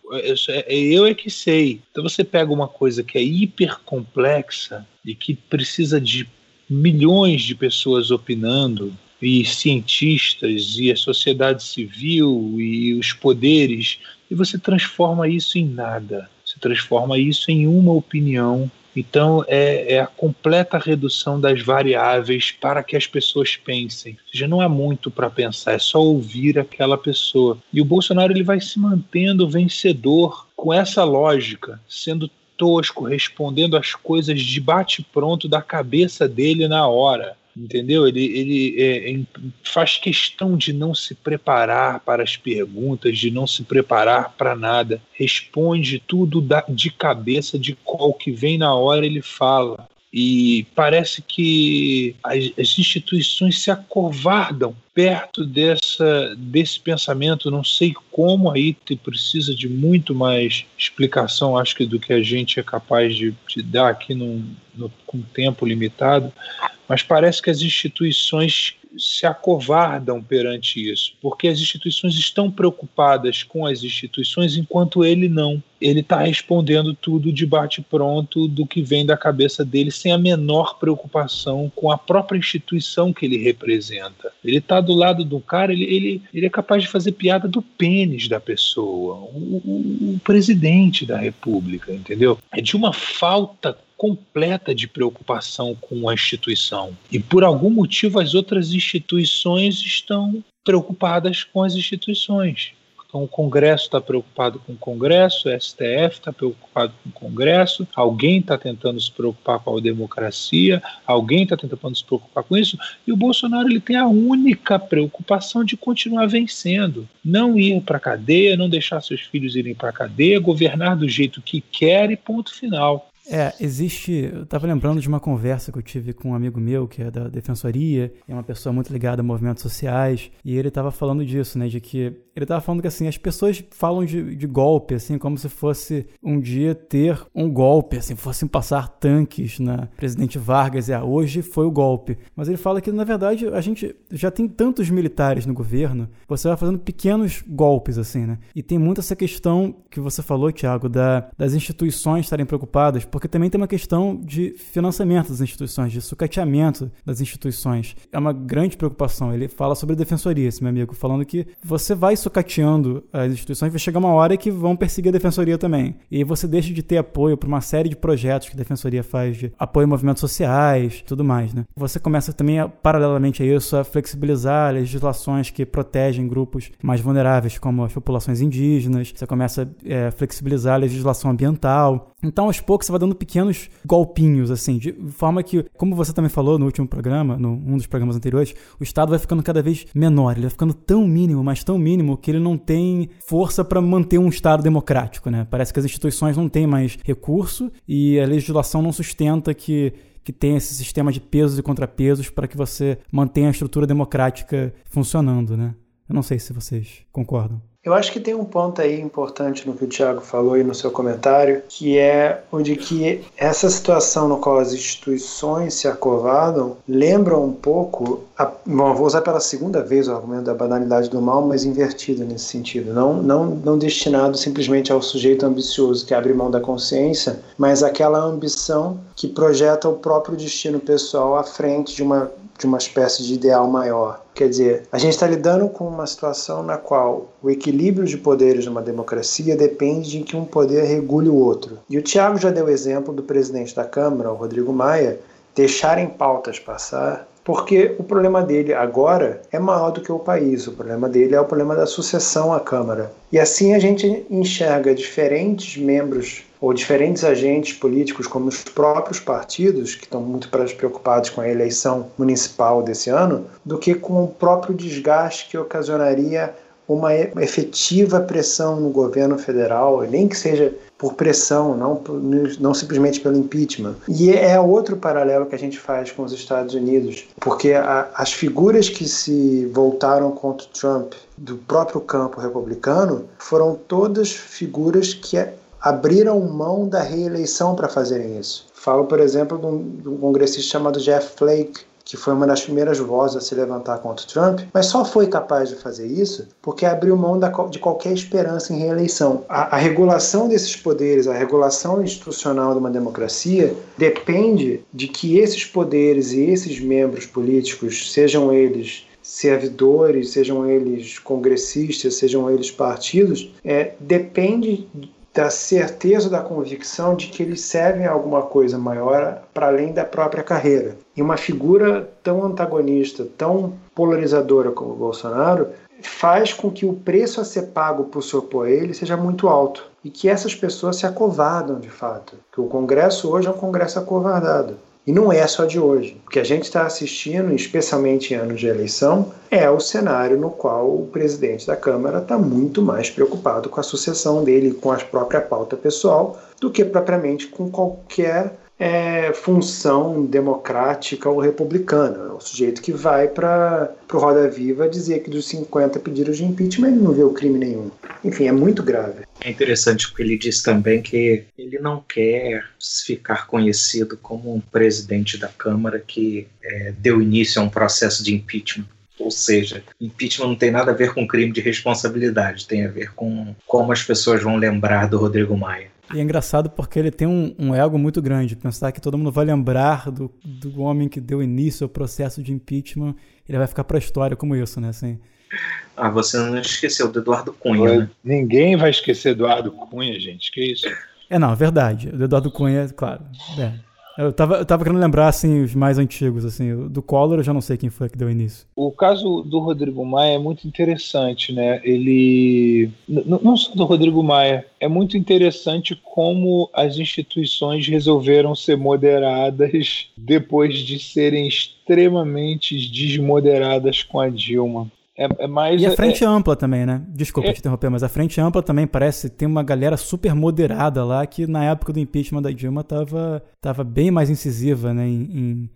S4: eu é que sei. Então você pega uma coisa que é hiper complexa e que precisa de milhões de pessoas opinando, e cientistas, e a sociedade civil, e os poderes, e você transforma isso em nada. Você transforma isso em uma opinião então, é, é, a completa redução das variáveis para que as pessoas pensem. Ou seja, não há muito para pensar, é só ouvir aquela pessoa. E o Bolsonaro ele vai se mantendo vencedor com essa lógica, sendo tosco, respondendo as coisas de bate-pronto da cabeça dele na hora entendeu? Ele, ele é, é, faz questão de não se preparar para as perguntas, de não se preparar para nada. Responde tudo da, de cabeça, de qual que vem na hora ele fala. E parece que as, as instituições se acovardam perto dessa, desse pensamento. Não sei como aí precisa de muito mais explicação, acho que do que a gente é capaz de, de dar aqui num, no, com tempo limitado mas parece que as instituições se acovardam perante isso, porque as instituições estão preocupadas com as instituições enquanto ele não. Ele está respondendo tudo de bate-pronto do que vem da cabeça dele, sem a menor preocupação com a própria instituição que ele representa. Ele está do lado do cara, ele, ele, ele é capaz de fazer piada do pênis da pessoa, o, o, o presidente da república, entendeu? É de uma falta completa de preocupação com a instituição. E por algum motivo as outras instituições estão preocupadas com as instituições. Então, o Congresso está preocupado com o Congresso, o STF está preocupado com o Congresso, alguém está tentando se preocupar com a democracia, alguém está tentando se preocupar com isso, e o Bolsonaro ele tem a única preocupação de continuar vencendo, não ir para a cadeia, não deixar seus filhos irem para a cadeia, governar do jeito que quer e ponto final.
S1: É, existe. Eu estava lembrando de uma conversa que eu tive com um amigo meu, que é da defensoria, é uma pessoa muito ligada a movimentos sociais, e ele estava falando disso, né? De que ele estava falando que assim, as pessoas falam de, de, golpe, assim, como se fosse um dia ter um golpe, assim, fossem passar tanques na presidente Vargas, e ah, hoje foi o golpe. Mas ele fala que, na verdade, a gente já tem tantos militares no governo, você vai fazendo pequenos golpes, assim, né? E tem muito essa questão que você falou, Thiago, da, das instituições estarem preocupadas porque também tem uma questão de financiamento das instituições, de sucateamento das instituições. É uma grande preocupação. Ele fala sobre a defensoria, esse meu amigo, falando que você vai sucateando as instituições, vai chegar uma hora que vão perseguir a defensoria também. E você deixa de ter apoio para uma série de projetos que a defensoria faz de apoio a movimentos sociais, tudo mais, né? Você começa também, paralelamente a isso, a flexibilizar legislações que protegem grupos mais vulneráveis, como as populações indígenas. Você começa a é, flexibilizar a legislação ambiental. Então, aos poucos, você vai dando pequenos golpinhos, assim, de forma que, como você também falou no último programa, no um dos programas anteriores, o Estado vai ficando cada vez menor, ele vai ficando tão mínimo, mas tão mínimo, que ele não tem força para manter um Estado democrático, né? Parece que as instituições não têm mais recurso e a legislação não sustenta que que tem esse sistema de pesos e contrapesos para que você mantenha a estrutura democrática funcionando, né? Eu não sei se vocês concordam.
S3: Eu acho que tem um ponto aí importante no que o Tiago falou aí no seu comentário, que é onde que essa situação no qual as instituições se acovardam lembra um pouco, a, bom, vou usar pela segunda vez o argumento da banalidade do mal, mas invertido nesse sentido, não, não, não destinado simplesmente ao sujeito ambicioso que abre mão da consciência, mas aquela ambição que projeta o próprio destino pessoal à frente de uma de uma espécie de ideal maior. Quer dizer, a gente está lidando com uma situação na qual o equilíbrio de poderes numa democracia depende de que um poder regule o outro. E o Tiago já deu exemplo do presidente da Câmara, o Rodrigo Maia, deixarem pautas passar porque o problema dele agora é maior do que o país. O problema dele é o problema da sucessão à Câmara. E assim a gente enxerga diferentes membros ou diferentes agentes políticos, como os próprios partidos, que estão muito preocupados com a eleição municipal desse ano, do que com o próprio desgaste que ocasionaria uma efetiva pressão no governo federal, nem que seja por pressão, não, não simplesmente pelo impeachment. E é outro paralelo que a gente faz com os Estados Unidos, porque a, as figuras que se voltaram contra Trump do próprio campo republicano foram todas figuras que abriram mão da reeleição para fazerem isso. Falo, por exemplo, de um, de um congressista chamado Jeff Flake, que foi uma das primeiras vozes a se levantar contra o Trump, mas só foi capaz de fazer isso porque abriu mão da, de qualquer esperança em reeleição. A, a, regulação desses poderes, a regulação institucional de uma democracia, depende de que esses poderes e esses membros políticos, sejam eles servidores, sejam eles congressistas, sejam eles partidos, é, depende da certeza, da convicção de que eles servem a alguma coisa maior para além da própria carreira. E uma figura tão antagonista, tão polarizadora como o Bolsonaro, faz com que o preço a ser pago por se opor a ele seja muito alto e que essas pessoas se acovardam de fato. Que o Congresso hoje é um Congresso acovardado. E não é só de hoje. O que a gente está assistindo, especialmente em anos de eleição, é o cenário no qual o presidente da Câmara está muito mais preocupado com a sucessão dele, com a própria pauta pessoal, do que propriamente com qualquer é, função democrática ou republicana. É o sujeito que vai para o Roda Viva dizer que dos 50 pedidos de impeachment ele não vê o crime nenhum. Enfim, é muito grave.
S2: É interessante porque ele diz também que ele não quer ficar conhecido como um presidente da Câmara que é, deu início a um processo de impeachment. Ou seja, impeachment não tem nada a ver com crime de responsabilidade, tem a ver com como as pessoas vão lembrar do Rodrigo Maia.
S1: E é engraçado porque ele tem um, um, ego muito grande. Pensar que todo mundo vai lembrar do, do homem que deu início ao processo de impeachment, ele vai ficar para a história como isso, né? Assim,
S2: ah, você não esqueceu do Eduardo Cunha, né?
S4: Ninguém vai esquecer Eduardo Cunha, gente. Que isso?
S1: É, não, é verdade. O Eduardo Cunha, claro. É. Eu tava, eu tava querendo lembrar, assim, os mais antigos, assim. Do Collor eu já não sei quem foi que deu início.
S4: O caso do Rodrigo Maia é muito interessante, né? Ele... Não só do Rodrigo Maia. É muito interessante como as instituições resolveram ser moderadas depois de serem extremamente desmoderadas com a Dilma. É, é mais,
S1: e a frente é, ampla também, né? Desculpa é, te interromper, mas a frente ampla também parece tem uma galera super moderada lá que na época do impeachment da Dilma tava, tava bem mais incisiva, né? Em,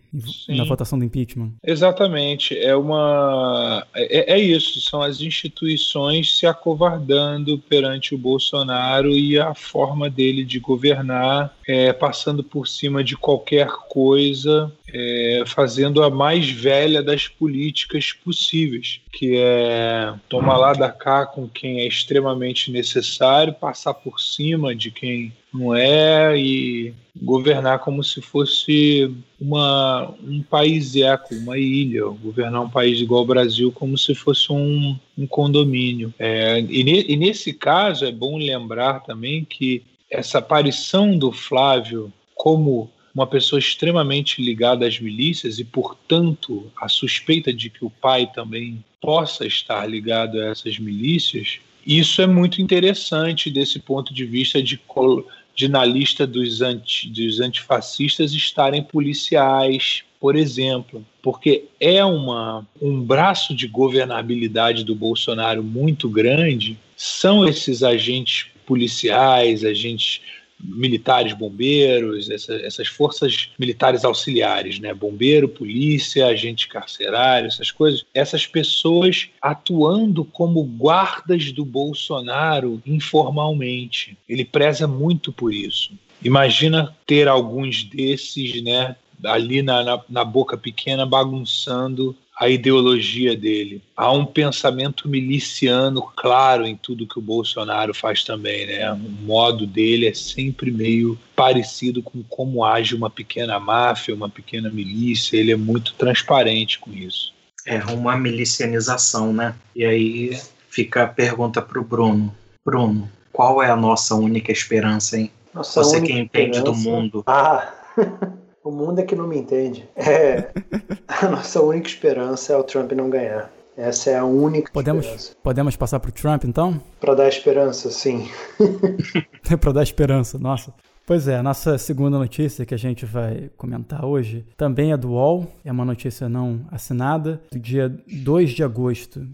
S1: em, na votação do impeachment.
S4: Exatamente. É uma. É, é, isso. São as instituições se acovardando perante o Bolsonaro e a forma dele de governar, é, passando por cima de qualquer coisa é, fazendo a mais velha das políticas possíveis, que é tomar lá da cá com quem é extremamente necessário, passar por cima de quem não é? E governar como se fosse uma, um país eco, uma ilha, governar um país igual ao Brasil como se fosse um, um condomínio. É, e, ne, e nesse caso é bom lembrar também que essa aparição do Flávio como uma pessoa extremamente ligada às milícias e, portanto, a suspeita de que o pai também possa estar ligado a essas milícias, isso é muito interessante desse ponto de vista de, de na lista dos, anti, dos antifascistas estarem policiais, por exemplo, porque é uma, um braço de governabilidade do Bolsonaro muito grande, são esses agentes policiais, agentes militares, bombeiros, essa, essas forças militares auxiliares, né? Bombeiro, polícia, agente carcerário, essas coisas. Essas pessoas atuando como guardas do Bolsonaro informalmente. Ele preza muito por isso. Imagina ter alguns desses, né? Ali na, na, na boca pequena bagunçando a ideologia dele. Há um pensamento miliciano claro em tudo que o Bolsonaro faz também, né? O modo dele é sempre meio parecido com como age uma pequena máfia, uma pequena milícia. Ele é muito transparente com isso.
S2: É uma milicianização, né? E aí fica a pergunta para o Bruno. Bruno, qual é a nossa única esperança, hein? Nossa Você que entende esperança... do mundo.
S3: Ah! O mundo é que não me entende. É, a nossa única esperança é o Trump não ganhar. Essa é a única
S1: podemos,
S3: esperança.
S1: Podemos passar para o Trump, então?
S3: Para dar esperança, sim.
S1: para dar esperança, nossa. Pois é, a nossa segunda notícia que a gente vai comentar hoje também é do UOL, é uma notícia não assinada, do dia 2 de agosto.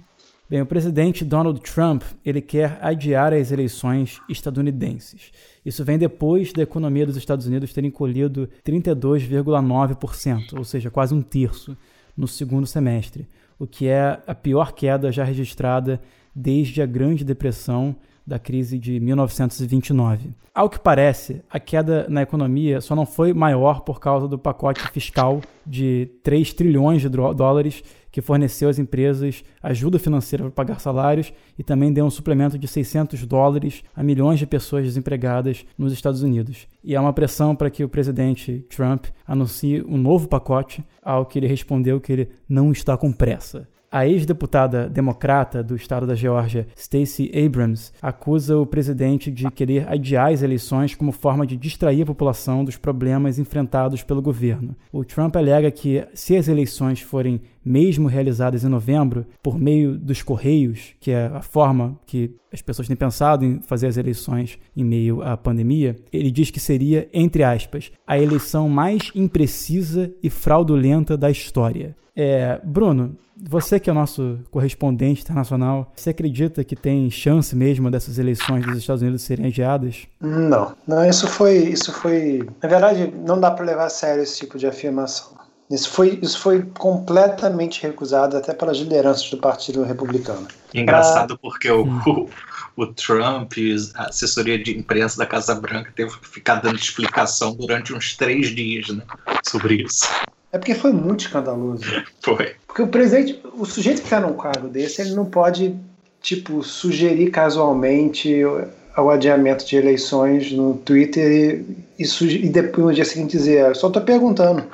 S1: Bem, o presidente Donald Trump, ele quer adiar as eleições estadunidenses. Isso vem depois da economia dos Estados Unidos ter encolhido 32,9%, ou seja, quase um terço, no segundo semestre, o que é a pior queda já registrada desde a Grande Depressão da crise de 1929. Ao que parece, a queda na economia só não foi maior por causa do pacote fiscal de 3 trilhões de dólares que forneceu às empresas ajuda financeira para pagar salários e também deu um suplemento de 600 dólares a milhões de pessoas desempregadas nos Estados Unidos. E há uma pressão para que o presidente Trump anuncie um novo pacote, ao que ele respondeu que ele não está com pressa. A ex-deputada democrata do estado da Geórgia, Stacey Abrams, acusa o presidente de querer adiar as eleições como forma de distrair a população dos problemas enfrentados pelo governo. O Trump alega que, se as eleições forem mesmo realizadas em novembro, por meio dos correios, que é a forma que as pessoas têm pensado em fazer as eleições em meio à pandemia, ele diz que seria, entre aspas, a eleição mais imprecisa e fraudulenta da história. É, Bruno, você que é o nosso correspondente internacional, você acredita que tem chance mesmo dessas eleições dos Estados Unidos serem adiadas?
S3: Não, não, isso foi, isso foi, na verdade, não dá para levar a sério esse tipo de afirmação. Isso foi, isso foi completamente recusado até pelas lideranças do Partido Republicano.
S2: Engraçado pra... porque o, hum. o, o Trump, a assessoria de imprensa da Casa Branca teve que ficar dando explicação durante uns três dias né, sobre isso.
S3: É porque foi muito escandaloso.
S2: Foi.
S3: Porque o presidente, o sujeito que está num cargo desse, ele não pode, tipo, sugerir casualmente o adiamento de eleições no Twitter e, e, e depois no dia seguinte dizer, ah, só estou perguntando.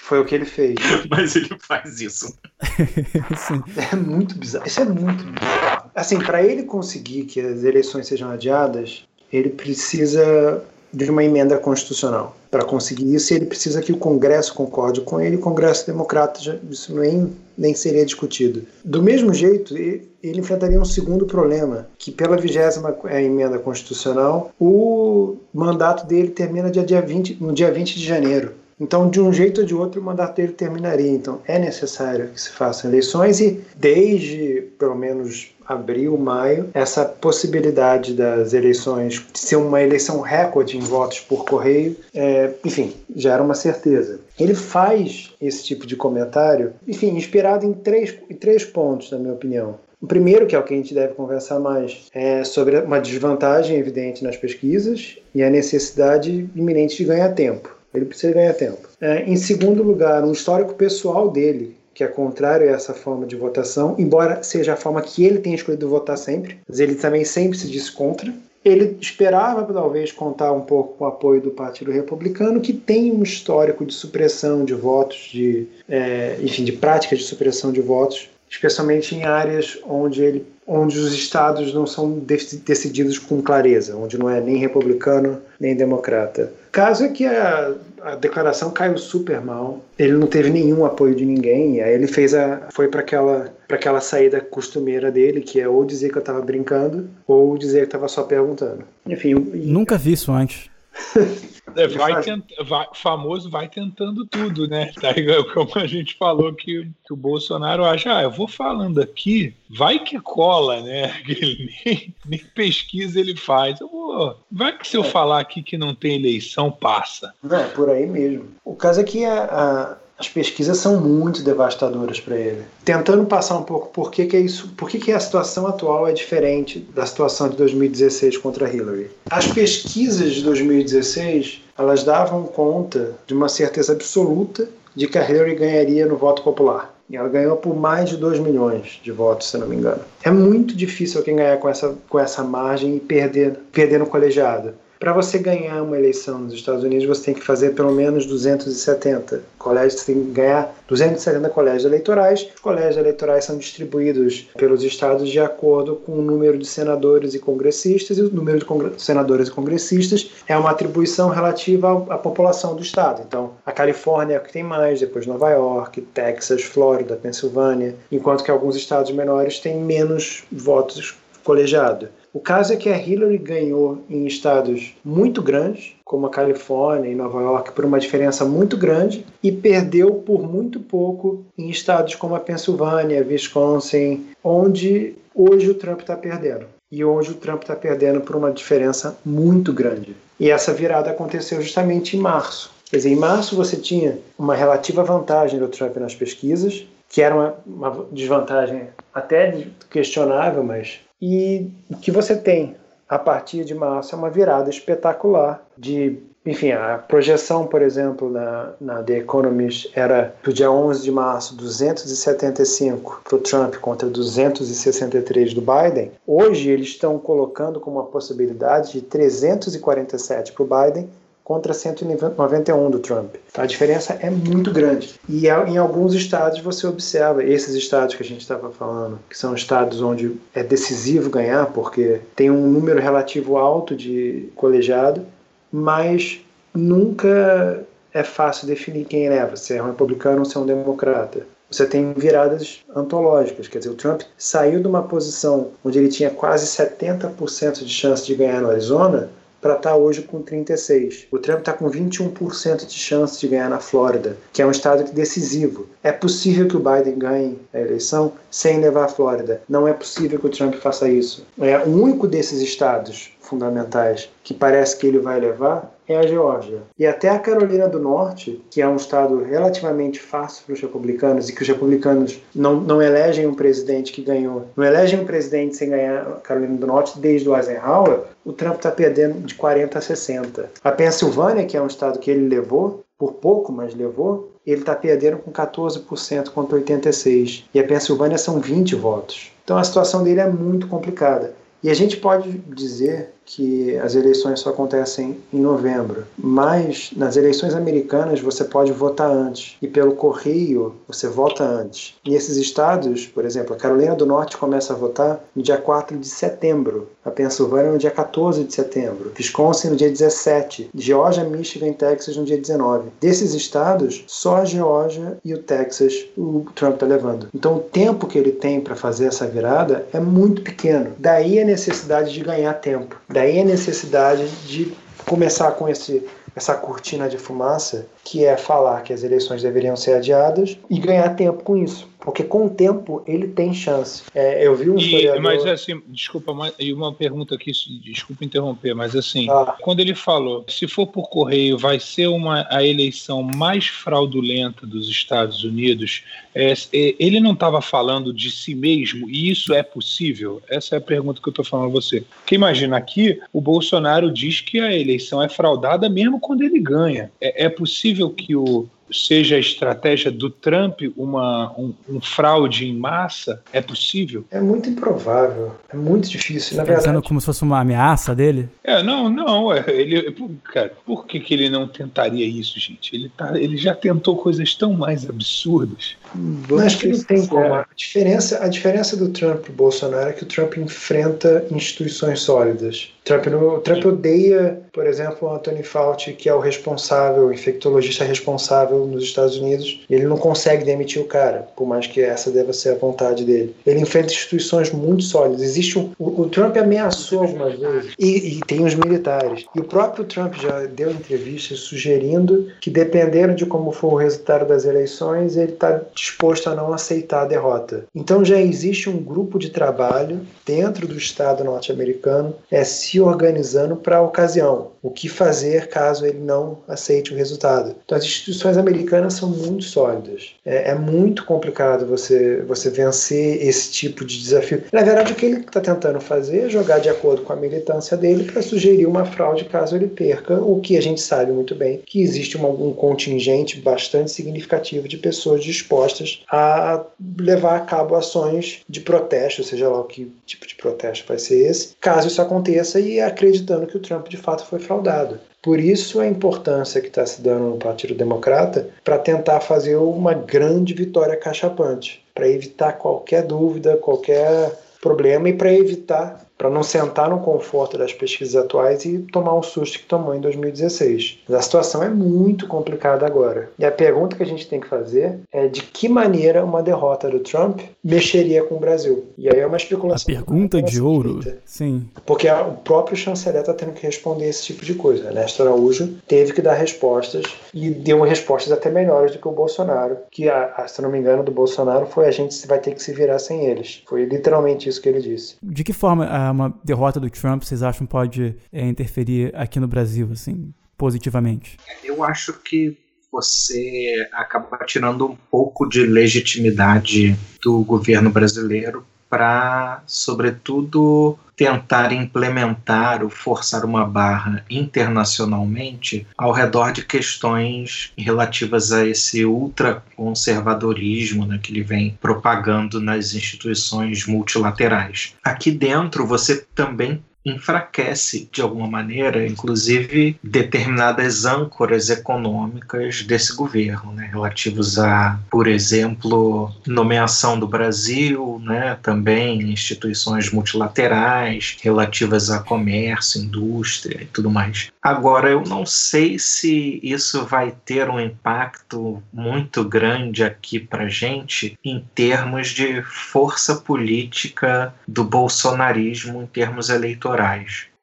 S3: Foi o que ele fez.
S2: Mas ele faz isso.
S3: é muito bizarro. Isso é muito bizarro. Assim, para ele conseguir que as eleições sejam adiadas, ele precisa de uma emenda constitucional. Para conseguir isso, ele precisa que o Congresso concorde com ele, o Congresso Democrata, já, isso nem, nem seria discutido. Do mesmo jeito, ele enfrentaria um segundo problema, que pela vigésima é, emenda constitucional, o mandato dele termina dia 20, no dia 20 de janeiro. Então, de um jeito ou de outro, o mandato dele terminaria. Então, é necessário que se façam eleições e, desde pelo menos abril, maio, essa possibilidade das eleições ser uma eleição recorde em votos por correio, é, enfim, já era uma certeza. Ele faz esse tipo de comentário, enfim, inspirado em três, em três pontos, na minha opinião. O primeiro, que é o que a gente deve conversar mais, é sobre uma desvantagem evidente nas pesquisas e a necessidade iminente de ganhar tempo. Ele precisa ganhar tempo. É, em segundo lugar, um histórico pessoal dele, que é contrário a essa forma de votação, embora seja a forma que ele tenha escolhido votar sempre, mas ele também sempre se diz contra. ele esperava talvez contar um pouco com o apoio do Partido Republicano, que tem um histórico de supressão de votos, de, é, enfim, de práticas de supressão de votos, especialmente em áreas onde, ele, onde os estados não são decididos com clareza, onde não é nem republicano nem democrata. O caso é que a, a declaração caiu super mal, ele não teve nenhum apoio de ninguém, e aí ele fez a, foi para aquela para aquela saída costumeira dele, que é ou dizer que eu estava brincando, ou dizer que estava só perguntando. Enfim.
S1: Nunca vi isso antes.
S4: É, vai tent, vai, famoso vai tentando tudo, né? Tá Como a gente falou que, que o Bolsonaro acha, ah, eu vou falando aqui, vai que cola, né? Que nem, nem pesquisa ele faz. Eu vou, vai que se eu é. falar aqui que não tem eleição, passa.
S3: É, por aí mesmo. O caso é que a, a as pesquisas são muito devastadoras para ele. Tentando passar um pouco por que, que é isso, por que, que a situação atual é diferente da situação de 2016 contra Hillary. As pesquisas de 2016 elas davam conta de uma certeza absoluta de que a Hillary ganharia no voto popular. E ela ganhou por mais de 2 milhões de votos, se não me engano. É muito difícil alguém ganhar com essa, com essa margem e perder, perder no colegiado. Para você ganhar uma eleição nos Estados Unidos, você tem que fazer pelo menos 270 colégios, você tem que ganhar 270 colégios eleitorais. Os colégios eleitorais são distribuídos pelos estados de acordo com o número de senadores e congressistas, e o número de senadores e congressistas é uma atribuição relativa à população do estado. Então, a Califórnia é o que tem mais, depois Nova York, Texas, Flórida, Pensilvânia, enquanto que alguns estados menores têm menos votos colegiados. O caso é que a Hillary ganhou em estados muito grandes, como a Califórnia e Nova York, por uma diferença muito grande, e perdeu por muito pouco em estados como a Pensilvânia, Wisconsin, onde hoje o Trump está perdendo. E hoje o Trump está perdendo por uma diferença muito grande. E essa virada aconteceu justamente em março. Quer dizer, em março você tinha uma relativa vantagem do Trump nas pesquisas, que era uma, uma desvantagem até questionável, mas e o que você tem a partir de março é uma virada espetacular de enfim, a projeção, por exemplo, na, na The Economist era do dia 11 de março 275 para o Trump contra 263 do Biden. Hoje eles estão colocando como uma possibilidade de 347 para o Biden contra 191 do Trump. A diferença é muito grande. E em alguns estados você observa, esses estados que a gente estava falando, que são estados onde é decisivo ganhar, porque tem um número relativo alto de colegiado, mas nunca é fácil definir quem leva, se é um republicano ou se é um democrata. Você tem viradas antológicas, quer dizer, o Trump saiu de uma posição onde ele tinha quase 70% de chance de ganhar no Arizona para estar tá hoje com 36. O Trump está com 21% de chance de ganhar na Flórida, que é um estado decisivo. É possível que o Biden ganhe a eleição sem levar a Flórida. Não é possível que o Trump faça isso. É o único desses estados fundamentais que parece que ele vai levar é a Geórgia. E até a Carolina do Norte, que é um estado relativamente fácil para os republicanos e que os republicanos não, não elegem um presidente que ganhou, não elegem um presidente sem ganhar a Carolina do Norte desde o Eisenhower, o Trump está perdendo de 40 a 60. A Pensilvânia, que é um estado que ele levou, por pouco, mas levou, ele está perdendo com 14% contra 86%. E a Pensilvânia são 20 votos. Então a situação dele é muito complicada. E a gente pode dizer que as eleições só acontecem em novembro, mas nas eleições americanas você pode votar antes e pelo correio você vota antes. E esses estados, por exemplo, a Carolina do Norte começa a votar no dia 4 de setembro, a Pensilvânia no dia 14 de setembro, Wisconsin no dia 17, Geórgia, Michigan e Texas no dia 19. Desses estados, só a Geórgia e o Texas o Trump está levando. Então o tempo que ele tem para fazer essa virada é muito pequeno. Daí a necessidade de ganhar tempo. Daí a necessidade de começar com esse, essa cortina de fumaça, que é falar que as eleições deveriam ser adiadas e ganhar tempo com isso. Porque com o tempo ele tem chance. É, eu vi um
S4: historiador... E, mas assim, desculpa, e uma pergunta aqui, desculpa interromper, mas assim, ah. quando ele falou, se for por correio, vai ser uma, a eleição mais fraudulenta dos Estados Unidos, é, é ele não estava falando de si mesmo, e isso é possível? Essa é a pergunta que eu estou falando a você. Porque imagina, aqui o Bolsonaro diz que a eleição é fraudada mesmo quando ele ganha. É, é possível que o seja a estratégia do Trump uma, um, um, fraude em massa? É possível?
S3: É muito improvável, é muito difícil.
S1: Você tá pensando como se fosse uma ameaça dele?
S4: É, não, não. É, ele, cara, por que, que ele não tentaria isso, gente? Ele, tá, ele já tentou coisas tão mais absurdas.
S3: Vamos acho que não tem como. A diferença, a diferença do Trump e Bolsonaro é que o Trump enfrenta instituições sólidas. Trump, no, Trump odeia, por exemplo, o Anthony Fauci, que é o responsável, o infectologista responsável nos Estados Unidos. Ele não consegue demitir o cara, por mais que essa deva ser a vontade dele. Ele enfrenta instituições muito sólidas. Existe um, o, o Trump ameaçou algumas vezes, e, e, tem os militares. E o próprio Trump já deu entrevistas sugerindo que, dependendo de como for o resultado das eleições, ele está disposto a não aceitar a derrota. Então já existe um grupo de trabalho dentro do Estado norte-americano é se organizando para a ocasião. O que fazer caso ele não aceite o resultado? Então as instituições americanas são muito sólidas. É, é muito complicado você você vencer esse tipo de desafio. Na verdade, o que ele está tentando fazer é jogar de acordo com a militância dele para sugerir uma fraude caso ele perca, o que a gente sabe muito bem que existe uma, um contingente bastante significativo de pessoas dispostas a levar a cabo ações de protesto, seja lá o que tipo de protesto vai ser esse, caso isso aconteça e acreditando que o Trump de fato foi fraudado. Por isso a importância que está se dando no Partido Democrata para tentar fazer uma grande vitória cachapante, para evitar qualquer dúvida, qualquer problema e para evitar para não sentar no conforto das pesquisas atuais e tomar um susto que tomou em 2016. Mas a situação é muito complicada agora. E a pergunta que a gente tem que fazer é de que maneira uma derrota do Trump mexeria com o Brasil. E aí é uma especulação.
S1: A pergunta de ouro, sim.
S3: Porque o próprio chanceler está tendo que responder esse tipo de coisa. Ernesto Araújo teve que dar respostas e deu respostas até melhores do que o Bolsonaro, que, se não me engano, do Bolsonaro foi a gente vai ter que se virar sem eles. Foi literalmente isso que ele disse.
S1: De que forma uma derrota do Trump vocês acham pode é, interferir aqui no Brasil, assim, positivamente?
S2: Eu acho que você acaba tirando um pouco de legitimidade do governo brasileiro para, sobretudo, tentar implementar ou forçar uma barra internacionalmente ao redor de questões relativas a esse ultraconservadorismo né, que ele vem propagando nas instituições multilaterais. Aqui dentro, você também enfraquece de alguma maneira, inclusive determinadas âncoras econômicas desse governo, né, relativos a, por exemplo, nomeação do Brasil, né, também instituições multilaterais relativas a comércio, indústria e tudo mais. Agora, eu não sei se isso vai ter um impacto muito grande aqui para gente em termos de força política do bolsonarismo em termos eleitorais.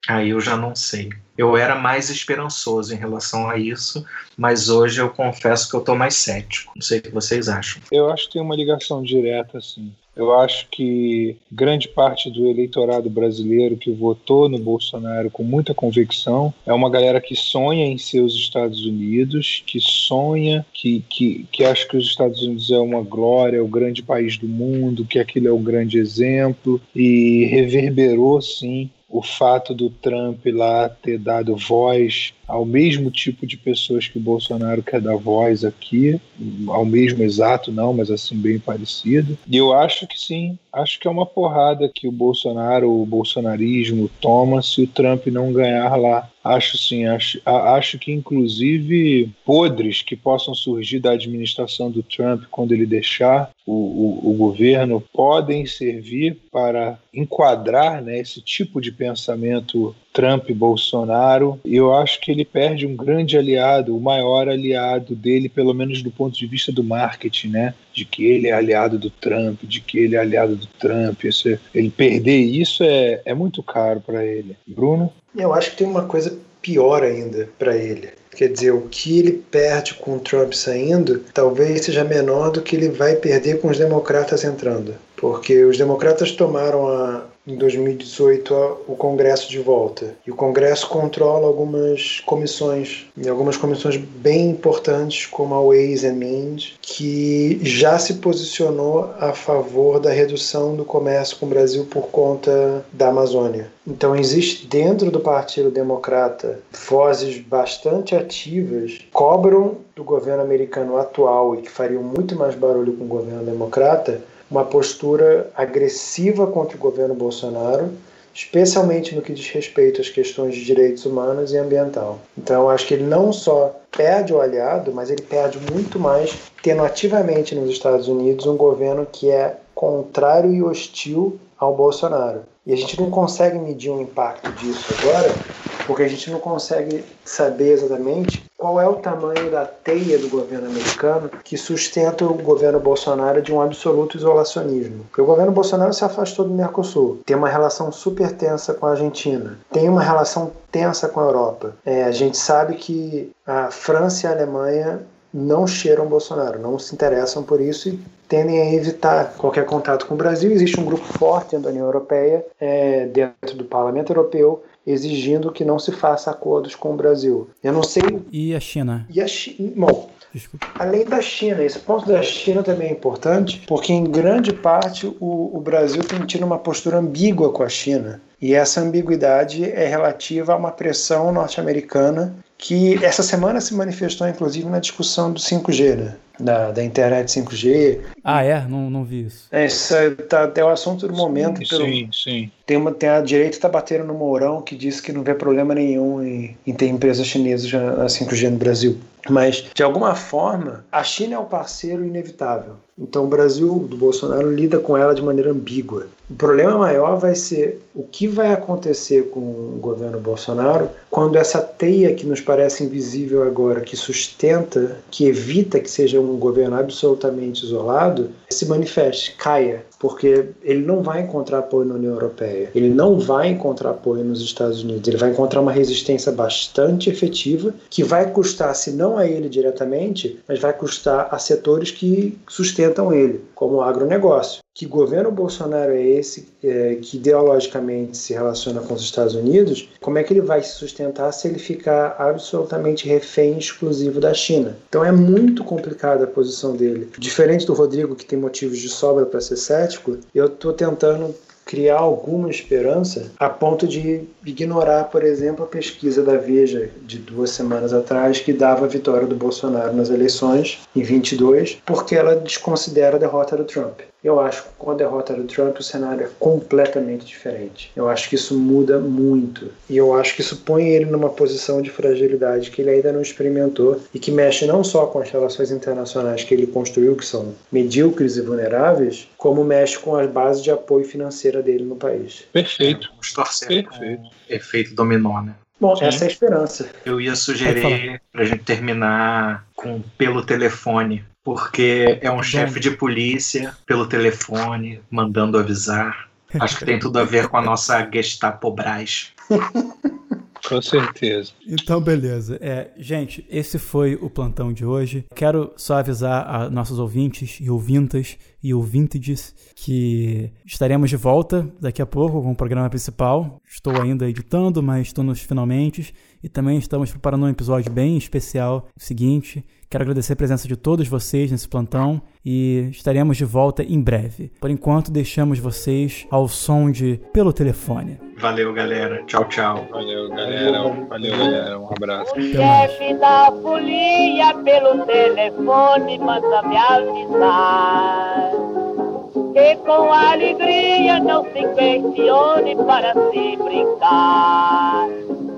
S2: Aí eu já não sei. Eu era mais esperançoso em relação a isso, mas hoje eu confesso que eu estou mais cético. Não sei o que vocês acham.
S4: Eu acho que tem uma ligação direta, assim. Eu acho que grande parte do eleitorado brasileiro que votou no Bolsonaro com muita convicção é uma galera que sonha em ser os Estados Unidos, que sonha, que, que, que acha que os Estados Unidos é uma glória, é o grande país do mundo, que aquilo é o grande exemplo, e reverberou, sim, o fato do Trump lá ter dado voz ao mesmo tipo de pessoas que o Bolsonaro quer dar voz aqui, ao mesmo exato não, mas assim bem parecido. E eu acho que sim, acho que é uma porrada que o Bolsonaro, o bolsonarismo toma se o Trump não ganhar lá. Acho sim, acho, acho que inclusive podres que possam surgir da administração do Trump quando ele deixar o, o, o governo podem servir para enquadrar né, esse tipo de pensamento Trump Bolsonaro. E eu acho que ele perde um grande aliado, o maior aliado dele, pelo menos do ponto de vista do marketing, né? De que ele é aliado do Trump, de que ele é aliado do Trump. Esse, ele perder isso é, é muito caro para ele. Bruno?
S3: Eu acho que tem uma coisa pior ainda para ele. Quer dizer, o que ele perde com o Trump saindo talvez seja menor do que ele vai perder com os democratas entrando. Porque os democratas tomaram a, em 2018 o Congresso de volta. E o Congresso controla algumas comissões, e algumas comissões bem importantes, como a Ways and Means, que já se posicionou a favor da redução do comércio com o Brasil por conta da Amazônia. Então existe dentro do Partido Democrata vozes bastante ativas cobram do governo americano atual e que fariam muito mais barulho com o governo democrata uma postura agressiva contra o governo Bolsonaro, especialmente no que diz respeito às questões de direitos humanos e ambiental. Então, acho que ele não só perde o aliado, mas ele perde muito mais tendo ativamente nos Estados Unidos um governo que é contrário e hostil ao Bolsonaro. E a gente não consegue medir o impacto disso agora, porque a gente não consegue saber exatamente qual é o tamanho da teia do governo americano que sustenta o governo Bolsonaro de um absoluto isolacionismo. Porque o governo Bolsonaro se afastou do Mercosul, tem uma relação super tensa com a Argentina, tem uma relação tensa com a Europa. É, a gente sabe que a França e a Alemanha não cheiram Bolsonaro, não se interessam por isso e tendem a evitar qualquer contato com o Brasil. Existe um grupo forte da União Europeia, é, dentro do Parlamento Europeu, exigindo que não se faça acordos com o Brasil. Eu não sei.
S1: E a China?
S3: E a China. Bom, Desculpa. Além da China, esse ponto da China também é importante, porque em grande parte o, o, Brasil tem tido uma postura ambígua com a China. E essa ambiguidade é relativa a uma pressão norte-americana que essa semana se manifestou inclusive na discussão do 5G, né? da, da internet 5G.
S1: Ah, é? Não, não vi isso.
S3: É, isso tá até o assunto do momento.
S4: Sim, pelo, sim, sim.
S3: Tem, uma, tem a direita está batendo no Mourão que diz que não vê problema nenhum em, em ter empresas chinesas na 5G no Brasil. Mas, de alguma forma, a China é o parceiro inevitável. Então, o Brasil do Bolsonaro lida com ela de maneira ambígua. O problema maior vai ser o que vai acontecer com o governo Bolsonaro quando essa teia que nos parece invisível agora, que sustenta, que evita que seja um governo absolutamente isolado, se manifeste, caia porque ele não vai encontrar apoio na União Europeia, ele não vai encontrar apoio nos Estados Unidos, ele vai encontrar uma resistência bastante efetiva que vai custar, se não a ele diretamente, mas vai custar a setores que sustentam ele, como o agronegócio. Que governo Bolsonaro é esse é, que ideologicamente se relaciona com os Estados Unidos? Como é que ele vai se sustentar se ele ficar absolutamente refém exclusivo da China? Então é muito complicada a posição dele. Diferente do Rodrigo, que tem motivos de sobra para ser cético, eu estou tentando criar alguma esperança a ponto de ignorar, por exemplo, a pesquisa da Veja de duas semanas atrás que dava a vitória do Bolsonaro nas eleições em 22, porque ela desconsidera a derrota do Trump. Eu acho que com a derrota do Trump o cenário é completamente diferente. Eu acho que isso muda muito. E eu acho que isso põe ele numa posição de fragilidade que ele ainda não experimentou e que mexe não só com as relações internacionais que ele construiu, que são medíocres e vulneráveis, como mexe com as bases de apoio financeira dele no país.
S4: Perfeito.
S2: É, torcer Perfeito. efeito dominó, né?
S3: Bom, Sim. essa é a esperança.
S2: Eu ia sugerir para a gente terminar com pelo telefone, porque é um chefe de polícia pelo telefone, mandando avisar. Acho que tem tudo a ver com a nossa Gestapo Brás.
S4: Com certeza.
S1: Então, beleza. É, gente, esse foi o plantão de hoje. Quero só avisar a nossos ouvintes e ouvintas e ouvintes que estaremos de volta daqui a pouco com o programa principal. Estou ainda editando, mas estou nos finalmente. E também estamos preparando um episódio bem especial. O seguinte, quero agradecer a presença de todos vocês nesse plantão e estaremos de volta em breve. Por enquanto, deixamos vocês ao som de Pelo Telefone.
S2: Valeu, galera. Tchau, tchau.
S4: Valeu, galera. Valeu, galera. Um abraço.
S5: O chefe da folia pelo telefone manda me avisar que com alegria não se questione para se brincar.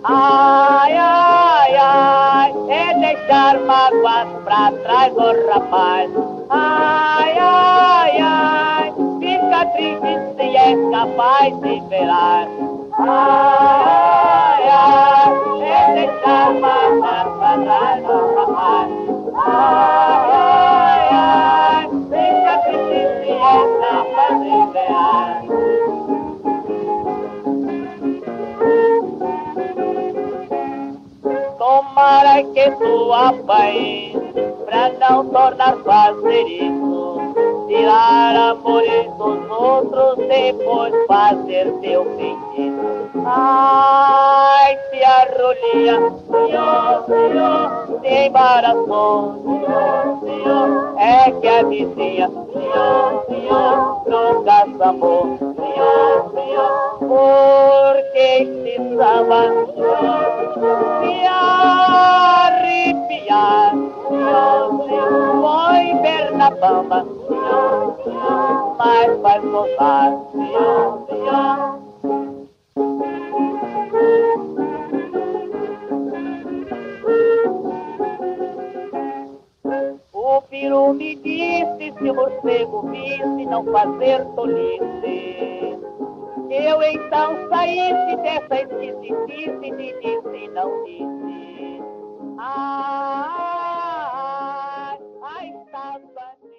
S5: Ai, ai, ai, é deixar mágoas pra trás, ô oh, rapaz. Ai, ai, ai, fica triste se é capaz de velar. Ai, ai, é deixar mágoas pra trás, ô oh, rapaz. Ai, ai, ai, fica triste se é capaz de velar. Tomara que tu apanhe pra não tornar fazer isso. Tirar amores dos outros, depois fazer teu feitiço. Ai, se a rolinha, senhor, senhor, se embaraçou, senhor, senhor, é que a vizinha, senhor, senhor, nunca amor, senhor, senhor, porque este samba se arrepiar. Foi ver na bamba, mas vai soltar. O piru me disse se você morcego visse não fazer tolice. Eu então saísse dessa esquisitice e de disse não disse. Ah, ai, ai, ai, ai,